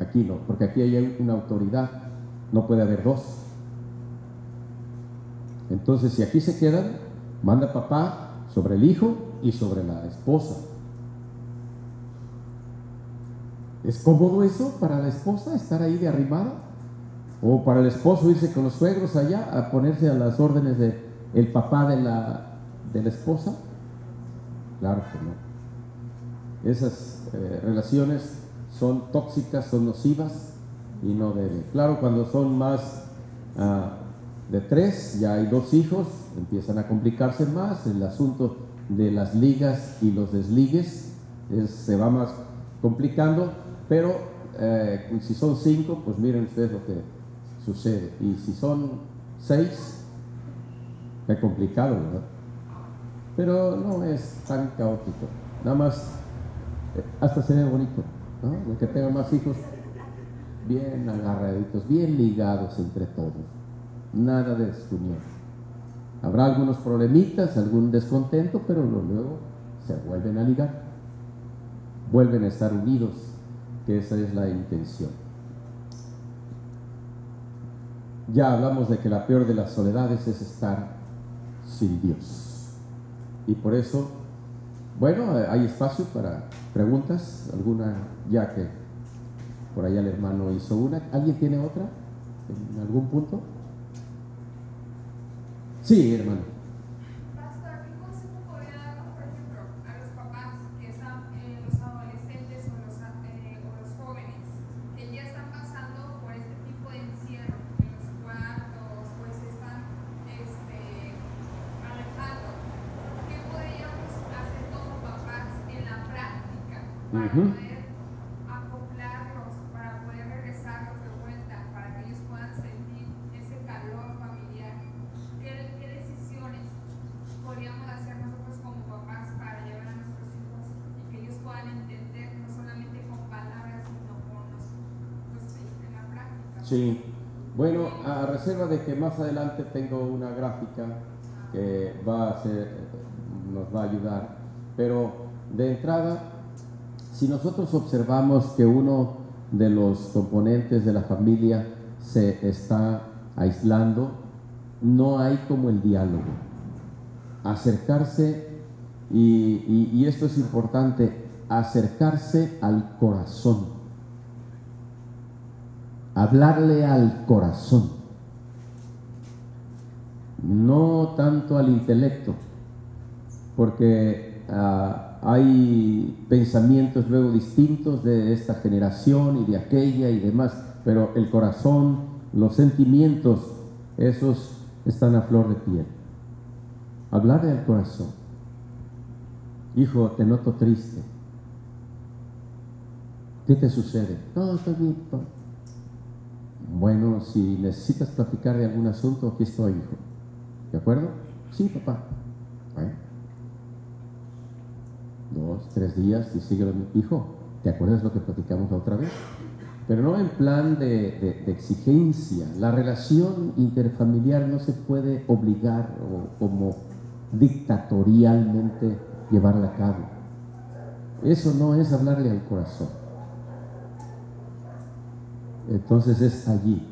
Aquí no, porque aquí hay una autoridad, no puede haber dos. Entonces, si aquí se quedan, manda papá sobre el hijo y sobre la esposa. ¿Es cómodo eso para la esposa estar ahí de arrimada? ¿O para el esposo irse con los suegros allá a ponerse a las órdenes de el papá de la, de la esposa? Claro que no. Esas eh, relaciones son tóxicas, son nocivas y no deben. Claro, cuando son más ah, de tres, ya hay dos hijos, empiezan a complicarse más, el asunto de las ligas y los desligues es- se va más complicando, pero eh, si son cinco, pues miren ustedes lo que sucede. Y si son seis, es complicado, ¿verdad? Pero no es tan caótico. Nada más, eh, hasta sería bonito, ¿no? Que tengan más hijos bien agarraditos, bien ligados entre todos. Nada de desunión. Habrá algunos problemitas, algún descontento, pero luego se vuelven a ligar. Vuelven a estar unidos, que esa es la intención. Ya hablamos de que la peor de las soledades es estar sin Dios. Y por eso, bueno, hay espacio para preguntas, alguna, ya que por allá el hermano hizo una. ¿Alguien tiene otra? ¿En algún punto? Sí, hermano. Pastor, ¿qué consejo podría dar, por ejemplo, a los papás que están, eh, los adolescentes o los, eh, o los jóvenes que ya están pasando por este tipo de encierro en los cuartos, pues se están este, alejando? ¿Qué podríamos hacer como papás en la práctica para Ujú. poder acoplarlos, para poder regresarlos de vuelta, para que ellos puedan sentir ese calor familiar? ¿Qué, qué decisiones podríamos hacer nosotros como papás para llevar a nuestros hijos y que ellos puedan entender no solamente con palabras, sino con los, pues sí, en la práctica? Sí. Bueno, a reserva de que más adelante tengo una gráfica que va a ser, nos va a ayudar, pero de entrada, si nosotros observamos que uno de los componentes de la familia se está aislando, no hay como el diálogo. Acercarse, y, y- y esto es importante, acercarse al corazón. Hablarle al corazón, no tanto al intelecto, porque ah, hay pensamientos luego distintos de esta generación y de aquella y demás, pero el corazón, los sentimientos, esos están a flor de piel. Hablarle al corazón. Hijo, te noto triste. ¿Qué te sucede? No, estoy bien. papá". Bueno, si necesitas platicar de algún asunto, aquí estoy, hijo. ¿De acuerdo? Sí, papá. Dos, tres días y sigue lo. Hijo, ¿te acuerdas lo que platicamos la otra vez? Pero no en plan de, de- de exigencia. La relación interfamiliar no se puede obligar o como dictatorialmente llevarla a cabo. Eso no es hablarle al corazón. Entonces es allí.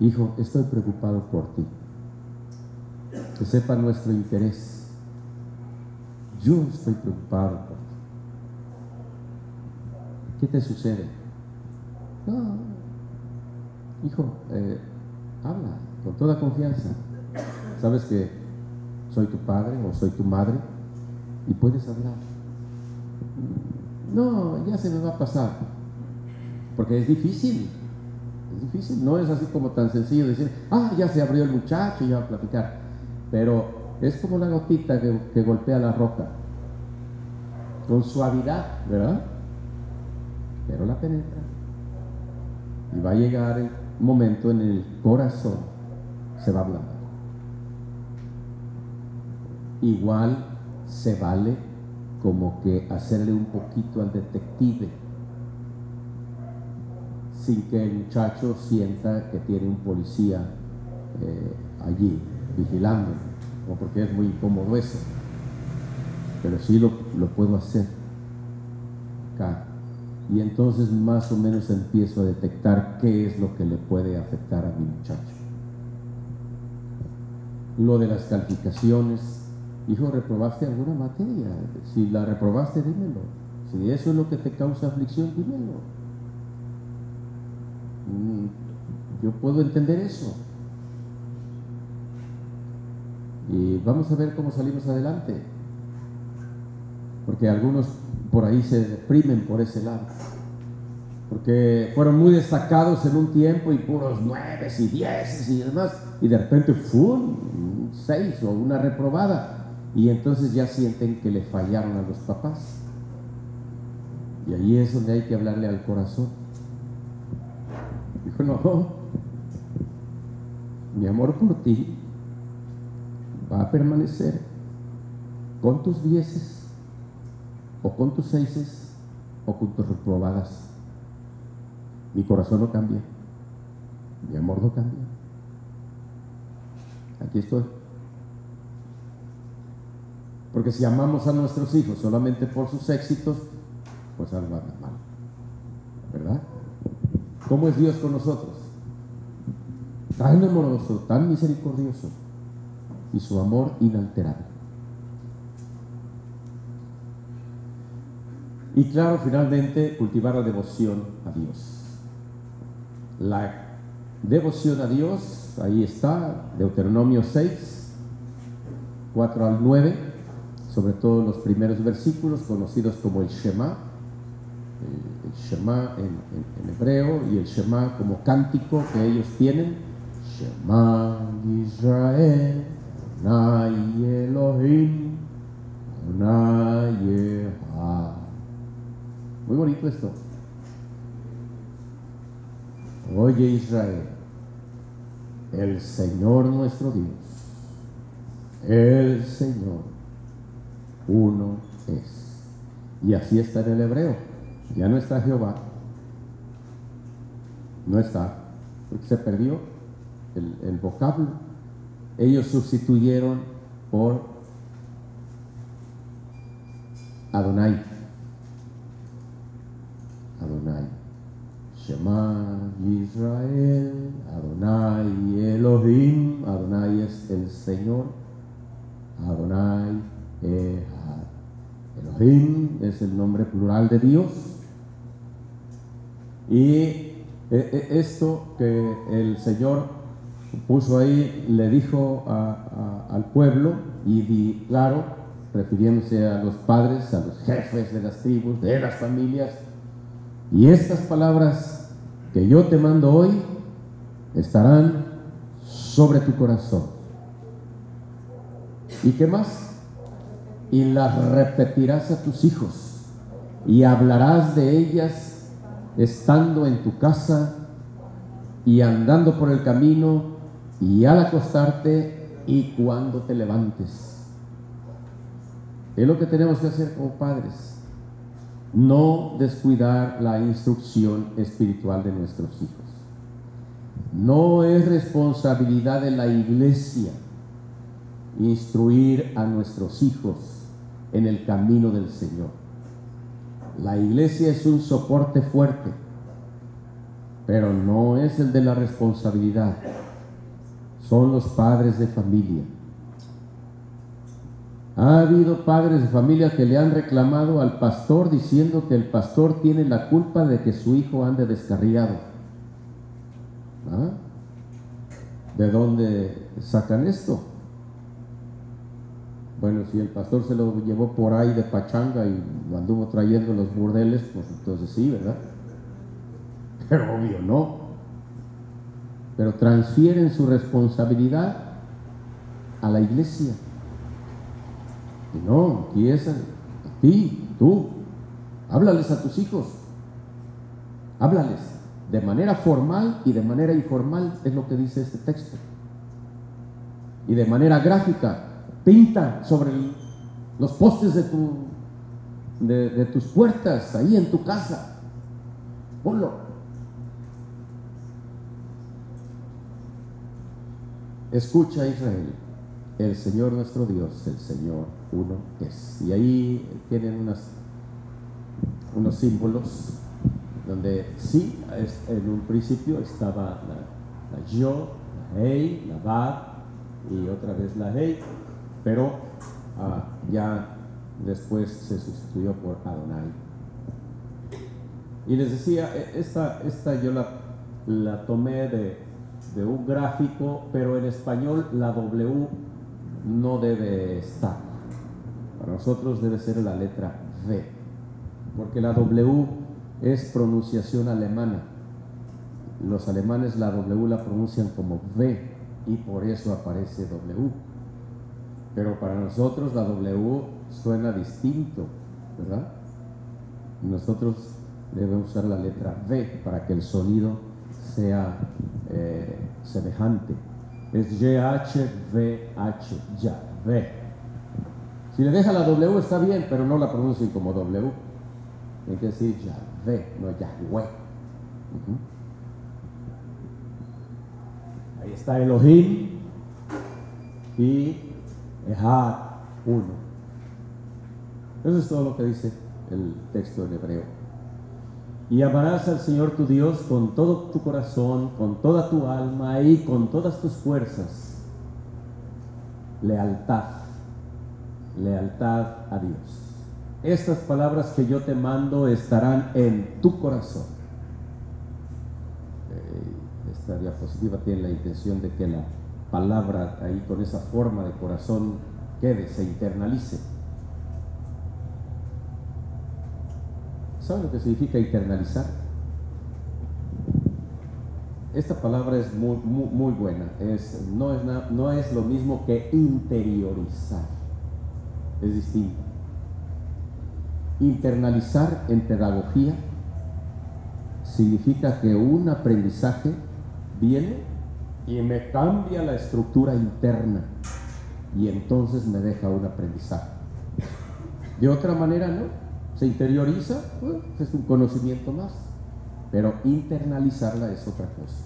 Hijo, estoy preocupado por ti. Que sepa nuestro interés. Yo estoy preocupado por ti. ¿Qué te sucede? No, hijo, eh, habla con toda confianza. Sabes que soy tu padre o soy tu madre y puedes hablar. No, ya se me va a pasar. Porque es difícil. Es difícil. No es así como tan sencillo decir, ah, ya se abrió el muchacho y ya va a platicar. Pero es como la gotita que, que golpea la roca. Con suavidad, ¿verdad? Pero la penetra. Y va a llegar el momento en el corazón, se va a ablandar. Igual se vale como que hacerle un poquito al detective sin que el muchacho sienta que tiene un policía eh, allí vigilando, o porque es muy incómodo eso. Pero sí lo, lo puedo hacer. Y entonces más o menos empiezo a detectar qué es lo que le puede afectar a mi muchacho. Lo de las calificaciones, hijo, ¿reprobaste alguna materia? Si la reprobaste, dímelo. Si eso es lo que te causa aflicción, dímelo. Mm, Yo puedo entender eso. Y vamos a ver cómo salimos adelante. Porque algunos por ahí se deprimen por ese lado. Porque fueron muy destacados en un tiempo y puros nueves y dieces y demás. Y de repente un seis o una reprobada. Y entonces ya sienten que le fallaron a los papás. Y ahí es donde hay que hablarle al corazón. Dijo, no, mi amor por ti va a permanecer con tus dieces o con tus seises o con tus reprobadas. Mi corazón no cambia, mi amor no cambia. Aquí estoy. Porque si amamos a nuestros hijos solamente por sus éxitos, pues algo anda mal. ¿Verdad? ¿Cómo es Dios con nosotros? Tan amoroso, tan misericordioso y su amor inalterable. Y claro, finalmente, cultivar la devoción a Dios. La devoción a Dios, ahí está, Deuteronomio 6, 4 al 9, sobre todo los primeros versículos conocidos como el Shema, el, Shema en- en hebreo y el Shema como cántico que ellos tienen. Shema Israel, Adonai Elohim, Adonai Echad. Muy bonito esto. Oye Israel, el Señor nuestro Dios, el Señor, uno es. Y así está en el hebreo. Ya no está Jehová. No está. Porque se perdió el, el vocablo. Ellos sustituyeron por Adonai. Adonai. Shema Israel, Adonai Elohim, Adonai es el Señor, Adonai Ehad. Elohim es el nombre plural de Dios. Y eh, eh, esto que el Señor puso ahí, le dijo al pueblo, y di- claro, refiriéndose a los padres, a los jefes de las tribus, de las familias, y estas palabras que yo te mando hoy estarán sobre tu corazón. ¿Y qué más? Y las repetirás a tus hijos y hablarás de ellas estando en tu casa y andando por el camino y al acostarte y cuando te levantes. Es lo que tenemos que hacer como padres no descuidar la instrucción espiritual de nuestros hijos. No es responsabilidad de la iglesia instruir a nuestros hijos en el camino del Señor. La iglesia es un soporte fuerte, pero no es el de la responsabilidad. Son los padres de familia. Ha habido padres de familia que le han reclamado al pastor diciendo que el pastor tiene la culpa de que su hijo ande descarriado. ¿Ah? ¿De dónde sacan esto? Bueno, si el pastor se lo llevó por ahí de pachanga y lo anduvo trayendo los burdeles, pues entonces sí, ¿verdad? Pero obvio no. Pero transfieren su responsabilidad a la iglesia. Y no, aquí es a, ti, tú. Háblales a tus hijos. Háblales de manera formal y de manera informal, es lo que dice este texto. Y de manera gráfica, pinta sobre los postes de, de tus puertas, ahí en tu casa. Ponlo. Escucha Israel, el Señor nuestro Dios, el Señor uno es. Y ahí tienen unos símbolos donde sí, en un principio estaba la, la yo, la hey, la bad y otra vez la hey, pero ah, ya después se sustituyó por Adonai. Y les decía, e- esta, esta yo la, la tomé de, un gráfico, pero en español la W no debe estar. Para nosotros debe ser la letra V, porque la W es pronunciación alemana. Los alemanes la W la pronuncian como V y por eso aparece W. Pero para nosotros la W suena distinto, ¿verdad? Nosotros debemos usar la letra V para que el sonido sea eh, semejante. Es YHVH, ya, V. Si le deja la W está bien, pero no la pronuncien como W. Hay que decir Yahvé, no Yahweh. Ujú. Ahí está Elohim y Ehad, uno. Eso es todo lo que dice el texto en hebreo. Y amarás al Señor tu Dios con todo tu corazón, con toda tu alma y con todas tus fuerzas. Lealtad, lealtad a Dios. Estas palabras que yo te mando estarán en tu corazón. Eh, Esta diapositiva tiene la intención de que la palabra ahí con esa forma de corazón quede, se internalice. ¿Saben lo que significa internalizar? Esta palabra es muy, muy, buena. Es, no, es no es lo mismo que interiorizar. Es distinto. Internalizar en pedagogía significa que un aprendizaje viene y me cambia la estructura interna y entonces me deja un aprendizaje. De otra manera, no. Se interioriza, pues, es un conocimiento más. Pero internalizarla es otra cosa.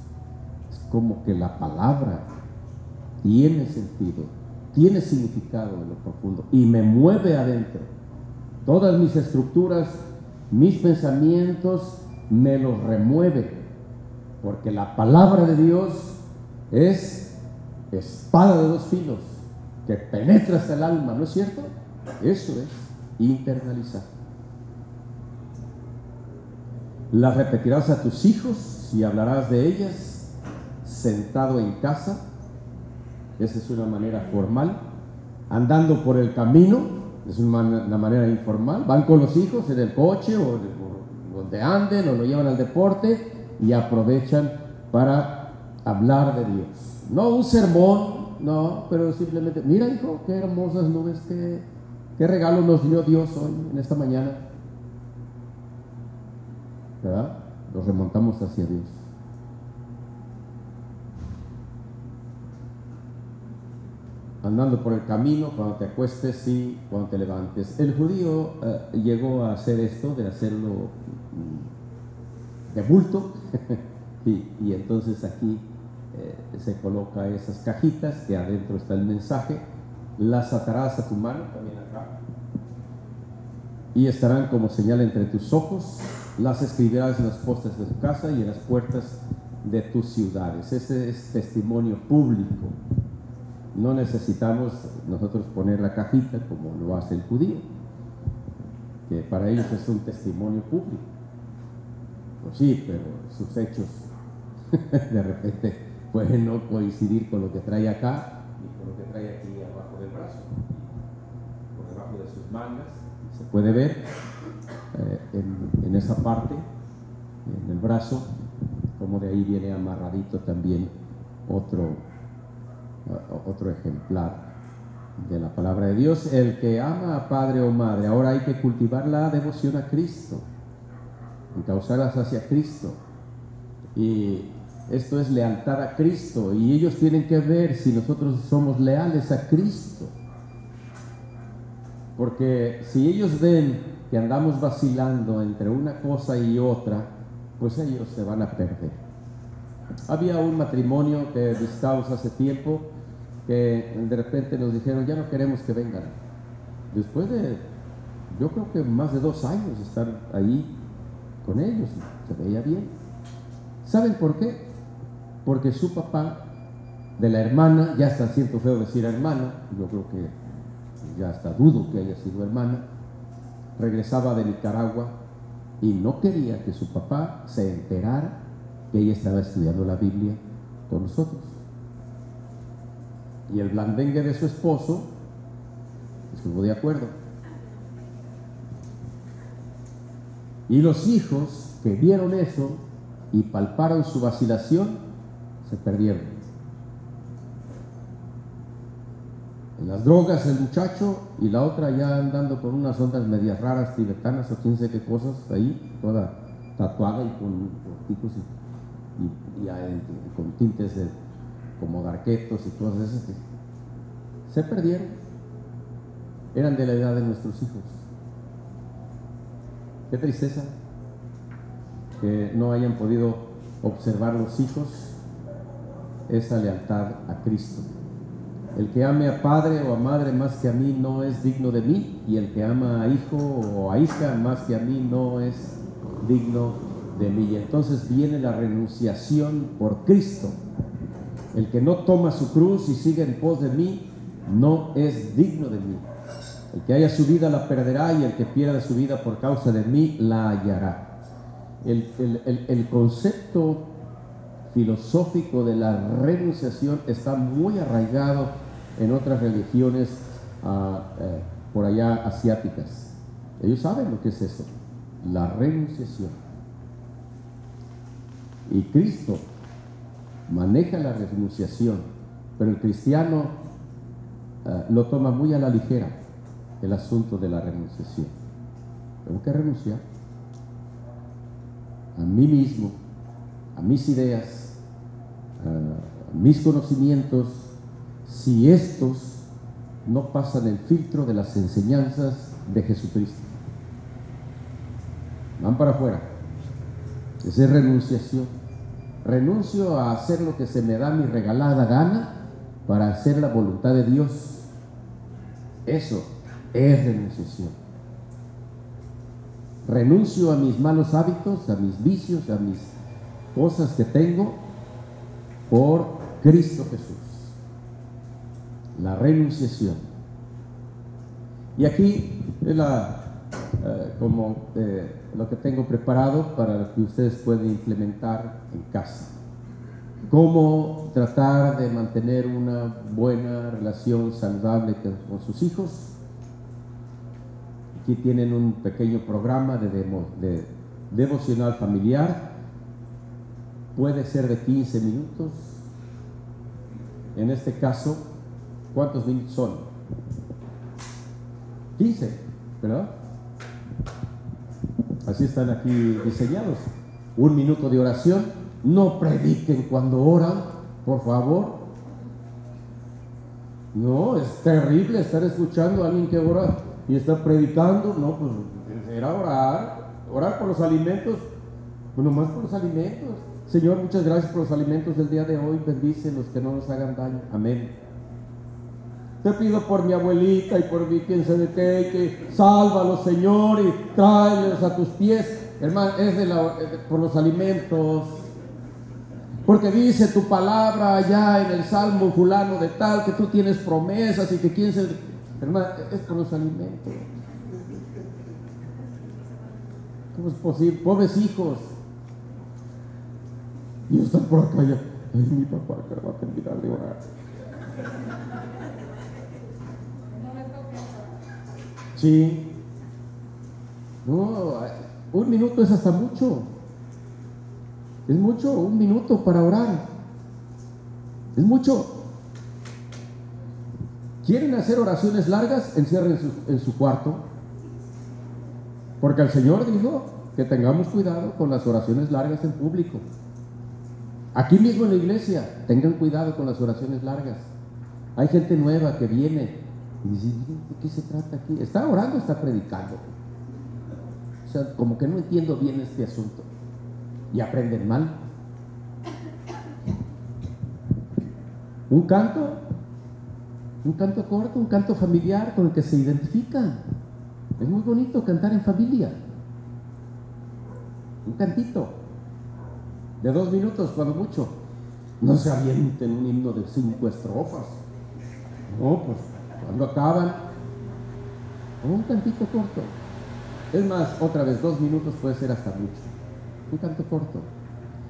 Es como que la palabra tiene sentido, tiene significado en lo profundo y me mueve adentro. Todas mis estructuras, mis pensamientos, me los remueve. Porque la palabra de Dios es espada de dos filos que penetra hasta el alma, ¿no es cierto? Eso es internalizar. Las repetirás a tus hijos y hablarás de ellas sentado en casa. Esa es una manera formal. Andando por el camino, es una, man- una manera informal. Van con los hijos en el coche o, o donde anden o lo llevan al deporte y aprovechan para hablar de Dios. No un sermón, no, pero simplemente, mira hijo, qué hermosas nubes, qué, qué regalo nos dio Dios hoy, en esta mañana. ¿Verdad? Nos remontamos hacia Dios. Andando por el camino, cuando te acuestes y cuando te levantes. El judío eh, llegó a hacer esto, de hacerlo mm, de bulto, y, entonces aquí eh, se coloca esas cajitas que adentro está el mensaje, las atarás a tu mano, también acá, y estarán como señal entre tus ojos, las escribirás en las postes de tu casa y en las puertas de tus ciudades. Ese es testimonio público. no necesitamos nosotros poner la cajita como lo hace el judío, que para ellos es un testimonio público. Pues sí, pero sus hechos de repente pueden no coincidir con lo que trae acá y con lo que trae aquí abajo del brazo, por debajo de sus mangas. Se puede ver eh, en, esa parte, en el brazo, como de ahí viene amarradito también otro, otro ejemplar de la palabra de Dios. El que ama a padre o madre, ahora hay que cultivar la devoción a Cristo, encauzarlas hacia Cristo. Y esto es lealtad a Cristo. Y ellos tienen que ver si nosotros somos leales a Cristo. Porque si ellos ven que andamos vacilando entre una cosa y otra, pues ellos se van a perder. Había un matrimonio que visitamos hace tiempo que de repente nos dijeron, ya no queremos que vengan. Después de, yo creo que más de dos años estar ahí con ellos, se veía bien. ¿Saben por qué? Porque su papá de la hermana, ya está siento feo decir hermana, yo creo que ya hasta dudo que haya sido hermana, regresaba de Nicaragua y no quería que su papá se enterara que ella estaba estudiando la Biblia con nosotros. Y el blandengue de su esposo estuvo de acuerdo. Y los hijos que vieron eso y palparon su vacilación, se perdieron. En las drogas el muchacho y la otra ya andando con unas ondas medias raras tibetanas o quién sé qué cosas ahí, toda tatuada y con corticos y, con tintes de, como darquetos y cosas esas que se perdieron. Eran de la edad de nuestros hijos. Qué tristeza que no hayan podido observar los hijos esa lealtad a Cristo. El que ame a padre o a madre más que a mí no es digno de mí, y el que ama a hijo o a hija más que a mí no es digno de mí. Y entonces viene la renunciación por Cristo. El que no toma su cruz y sigue en pos de mí no es digno de mí. El que haya su vida la perderá y el que pierda su vida por causa de mí la hallará. El, el, el, el concepto filosófico de la renunciación está muy arraigado en otras religiones uh, eh, por allá asiáticas. Ellos saben lo que es eso, la renunciación. Y Cristo maneja la renunciación, pero el cristiano uh, lo toma muy a la ligera, el asunto de la renunciación. Tengo que renunciar a mí mismo, a mis ideas, a mis conocimientos, si estos no pasan el filtro de las enseñanzas de Jesucristo. Van para afuera. Esa es renunciación. Renuncio a hacer lo que se me da mi regalada gana para hacer la voluntad de Dios. Eso es renunciación. Renuncio a mis malos hábitos, a mis vicios, a mis cosas que tengo por Cristo Jesús. La renunciación. Y aquí es la, eh, como eh, lo que tengo preparado para que ustedes puedan implementar en casa. Cómo tratar de mantener una buena relación saludable con, sus hijos. Aquí tienen un pequeño programa de, de devocional familiar. Puede ser de 15 minutos. En este caso, ¿cuántos minutos son? 15, ¿verdad? Así están aquí diseñados. Un minuto de oración. No prediquen cuando oran, por favor. No, es terrible estar escuchando a alguien que ora y está predicando. No, pues era orar. Orar por los alimentos. Pues nomás por los alimentos. Señor, muchas gracias por los alimentos del día de hoy. Bendice los que no nos hagan daño. Amén. Te pido por mi abuelita y por mi quien se de qué, que sálvalos, Señor, y tráelos a tus pies. Hermano, es de la, por los alimentos. Porque dice tu palabra allá en el Salmo fulano de tal que tú tienes promesas y que quien se... Hermano, es por los alimentos. ¿Cómo es posible? Pobres hijos. Y están por acá ya. Ay, mi papá que va a terminar de orar. No me toques. Sí. No, un minuto es hasta mucho. Es mucho, un minuto para orar. Es mucho. ¿Quieren hacer oraciones largas? Encierren en su cuarto. Porque el Señor dijo que tengamos cuidado con las oraciones largas en público. Aquí mismo en la iglesia, tengan cuidado con las oraciones largas. Hay gente nueva que viene y dice, "Mire, ¿de qué se trata aquí? ¿Está orando o está predicando? O sea, como que no entiendo bien este asunto. Y aprenden mal. Un canto, un canto corto, un canto familiar con el que se identifican. Es muy bonito cantar en familia. Un cantito de dos minutos, cuando mucho. No se avienten un himno de cinco estrofas. No, pues cuando acaban, un cantito corto. Es más, otra vez, dos minutos puede ser hasta mucho. Un canto corto.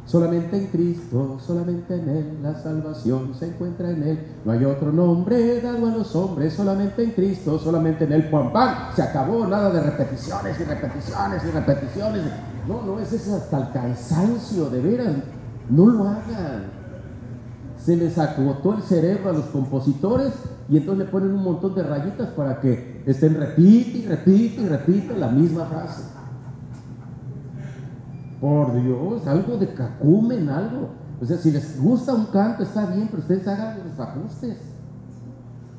Solamente en Cristo, solamente en Él, la salvación se encuentra en Él. No hay otro nombre dado a los hombres, solamente en Cristo, solamente en Él. ¡Pam, pam! Se acabó, nada de repeticiones y repeticiones y repeticiones. No, no, ese es hasta el cansancio, de veras. No lo hagan. Se les acotó el cerebro a los compositores y entonces le ponen un montón de rayitas para que estén repite y repite y repite la misma frase. Por Dios, algo de cacumen, algo. O sea, si les gusta un canto, está bien, pero ustedes hagan los ajustes.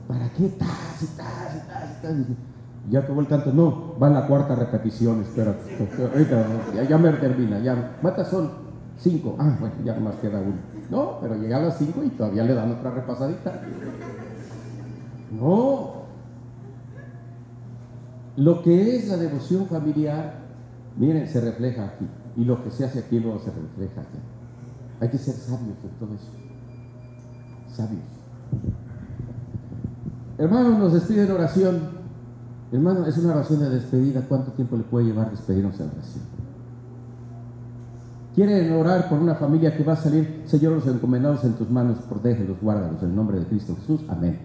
¿Para qué? Tas y tas y Ya acabó el canto. No, va en la cuarta repetición, espera. Ya, ya me termina. Ya, ¿Cuántas son? Cinco. Ah, bueno, ya nomás queda uno. No, pero llega a las cinco y todavía le dan otra repasadita. No. Lo que es la devoción familiar, miren, se refleja aquí. Y lo que se hace aquí luego se refleja aquí. Hay que ser sabios en todo eso. Sabios. Hermano, nos despide en oración. Hermano, es una oración de despedida. ¿Cuánto tiempo le puede llevar despedirnos en oración? ¿Quieren orar por una familia que va a salir? Señor, los encomendados en tus manos, protégelos, guárdalos en el nombre de Cristo Jesús. Amén.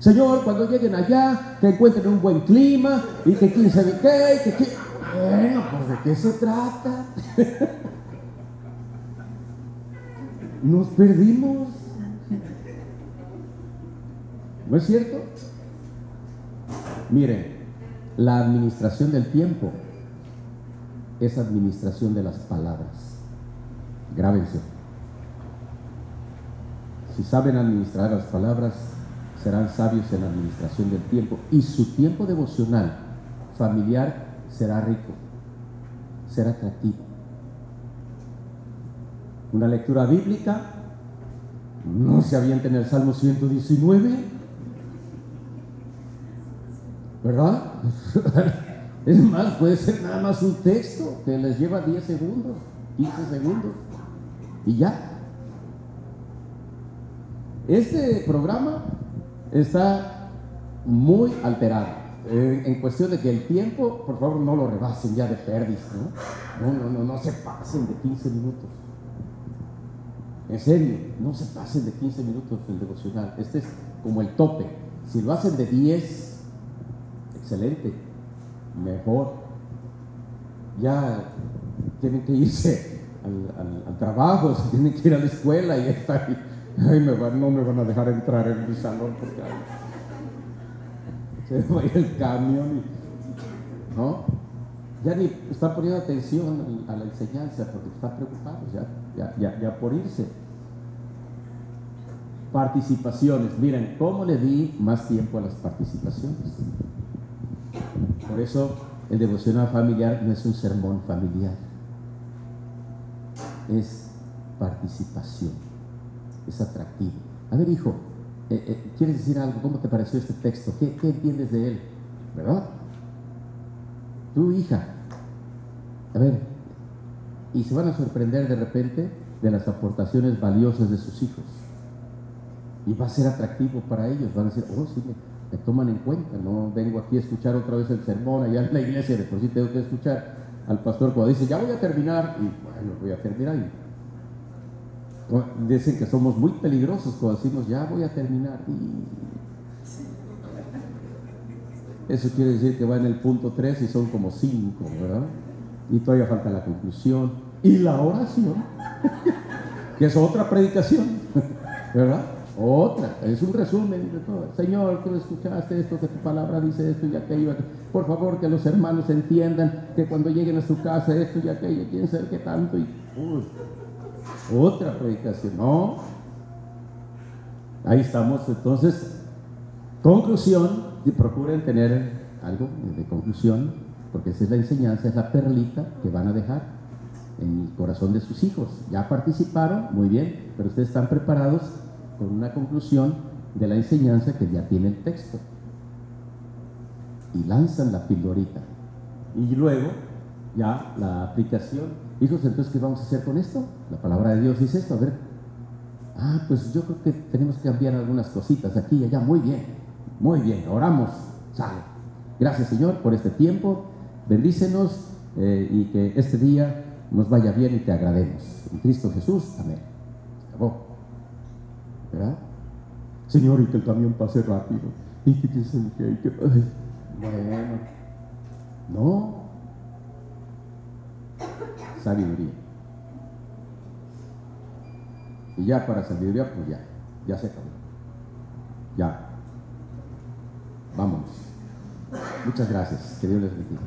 Señor, cuando lleguen allá, que encuentren un buen clima y que quién sabe qué, que Bueno, pues de qué se trata. Nos perdimos. ¿No es cierto? Miren, la administración del tiempo es administración de las palabras. Grábense. Si saben administrar las palabras, serán sabios en la administración del tiempo. Y su tiempo devocional, familiar, será rico, será atractivo. Una lectura bíblica, no se avienta en el Salmo 119, ¿verdad? Es más, puede ser nada más un texto que les lleva 10 segundos, 15 segundos y ya. Este programa está muy alterado eh, en cuestión de que el tiempo, por favor, no lo rebasen ya de perdis, ¿no? No, no, no, no se pasen de 15 minutos. En serio, no se pasen de 15 minutos el devocional. Este es como el tope. Si lo hacen de 10, excelente, mejor. Ya tienen que irse al, al- trabajo, se tienen que ir a la escuela y está. Ay, me van- no me van a dejar entrar en mi salón porque ay, se va a ir el camión y, ¿no? Ya ni están poniendo atención a la enseñanza porque están preocupados ya, ya, ya, ya por irse. Participaciones. Miren, ¿cómo le di más tiempo a las participaciones? Por eso el devocional familiar no es un sermón familiar, es participación, es atractivo. A ver, hijo, eh, eh, ¿quieres decir algo? ¿Cómo te pareció este texto? ¿Qué, qué entiendes de él? ¿Verdad? Tu hija, a ver, y se van a sorprender de repente de las aportaciones valiosas de sus hijos. Y va a ser atractivo para ellos, van a decir, oh, sí, me, me toman en cuenta, no vengo aquí a escuchar otra vez el sermón allá en la iglesia, de por sí tengo que escuchar al pastor cuando dice, ya voy a terminar, y bueno, voy a terminar. Y, dicen que somos muy peligrosos cuando decimos, ya voy a terminar. Y eso quiere decir que va en el punto 3 y son como 5, ¿verdad? Y todavía falta la conclusión y la oración, que es otra predicación, ¿verdad? Otra, es un resumen de todo. Señor, tú escuchaste esto, que tu palabra dice esto y aquello. Por favor, que los hermanos entiendan que cuando lleguen a su casa esto y aquello, quién sabe qué tanto. Y, uy, otra predicación, no. Ahí estamos, entonces, conclusión, y procuren tener algo de conclusión, porque esa es la enseñanza, es la perlita que van a dejar en el corazón de sus hijos. Ya participaron, muy bien, pero ustedes están preparados con una conclusión de la enseñanza que ya tiene el texto. Y lanzan la pildorita. Y luego ya la aplicación. Hijos, entonces, ¿qué vamos a hacer con esto? La palabra de Dios dice esto, a ver. Ah, pues yo creo que tenemos que cambiar algunas cositas aquí y allá. Muy bien, muy bien, oramos. Sale. Gracias, Señor, por este tiempo. Bendícenos eh, y que este día nos vaya bien y te agrademos. En Cristo Jesús, amén. Acabó. ¿Verdad? Señor, y que el camión pase rápido. Y que dicen que hay que. ay, Bueno, no. Sabiduría. Y ya para sabiduría, pues ya, ya se acabó. Ya. Vámonos. Muchas gracias. Que Dios les bendiga.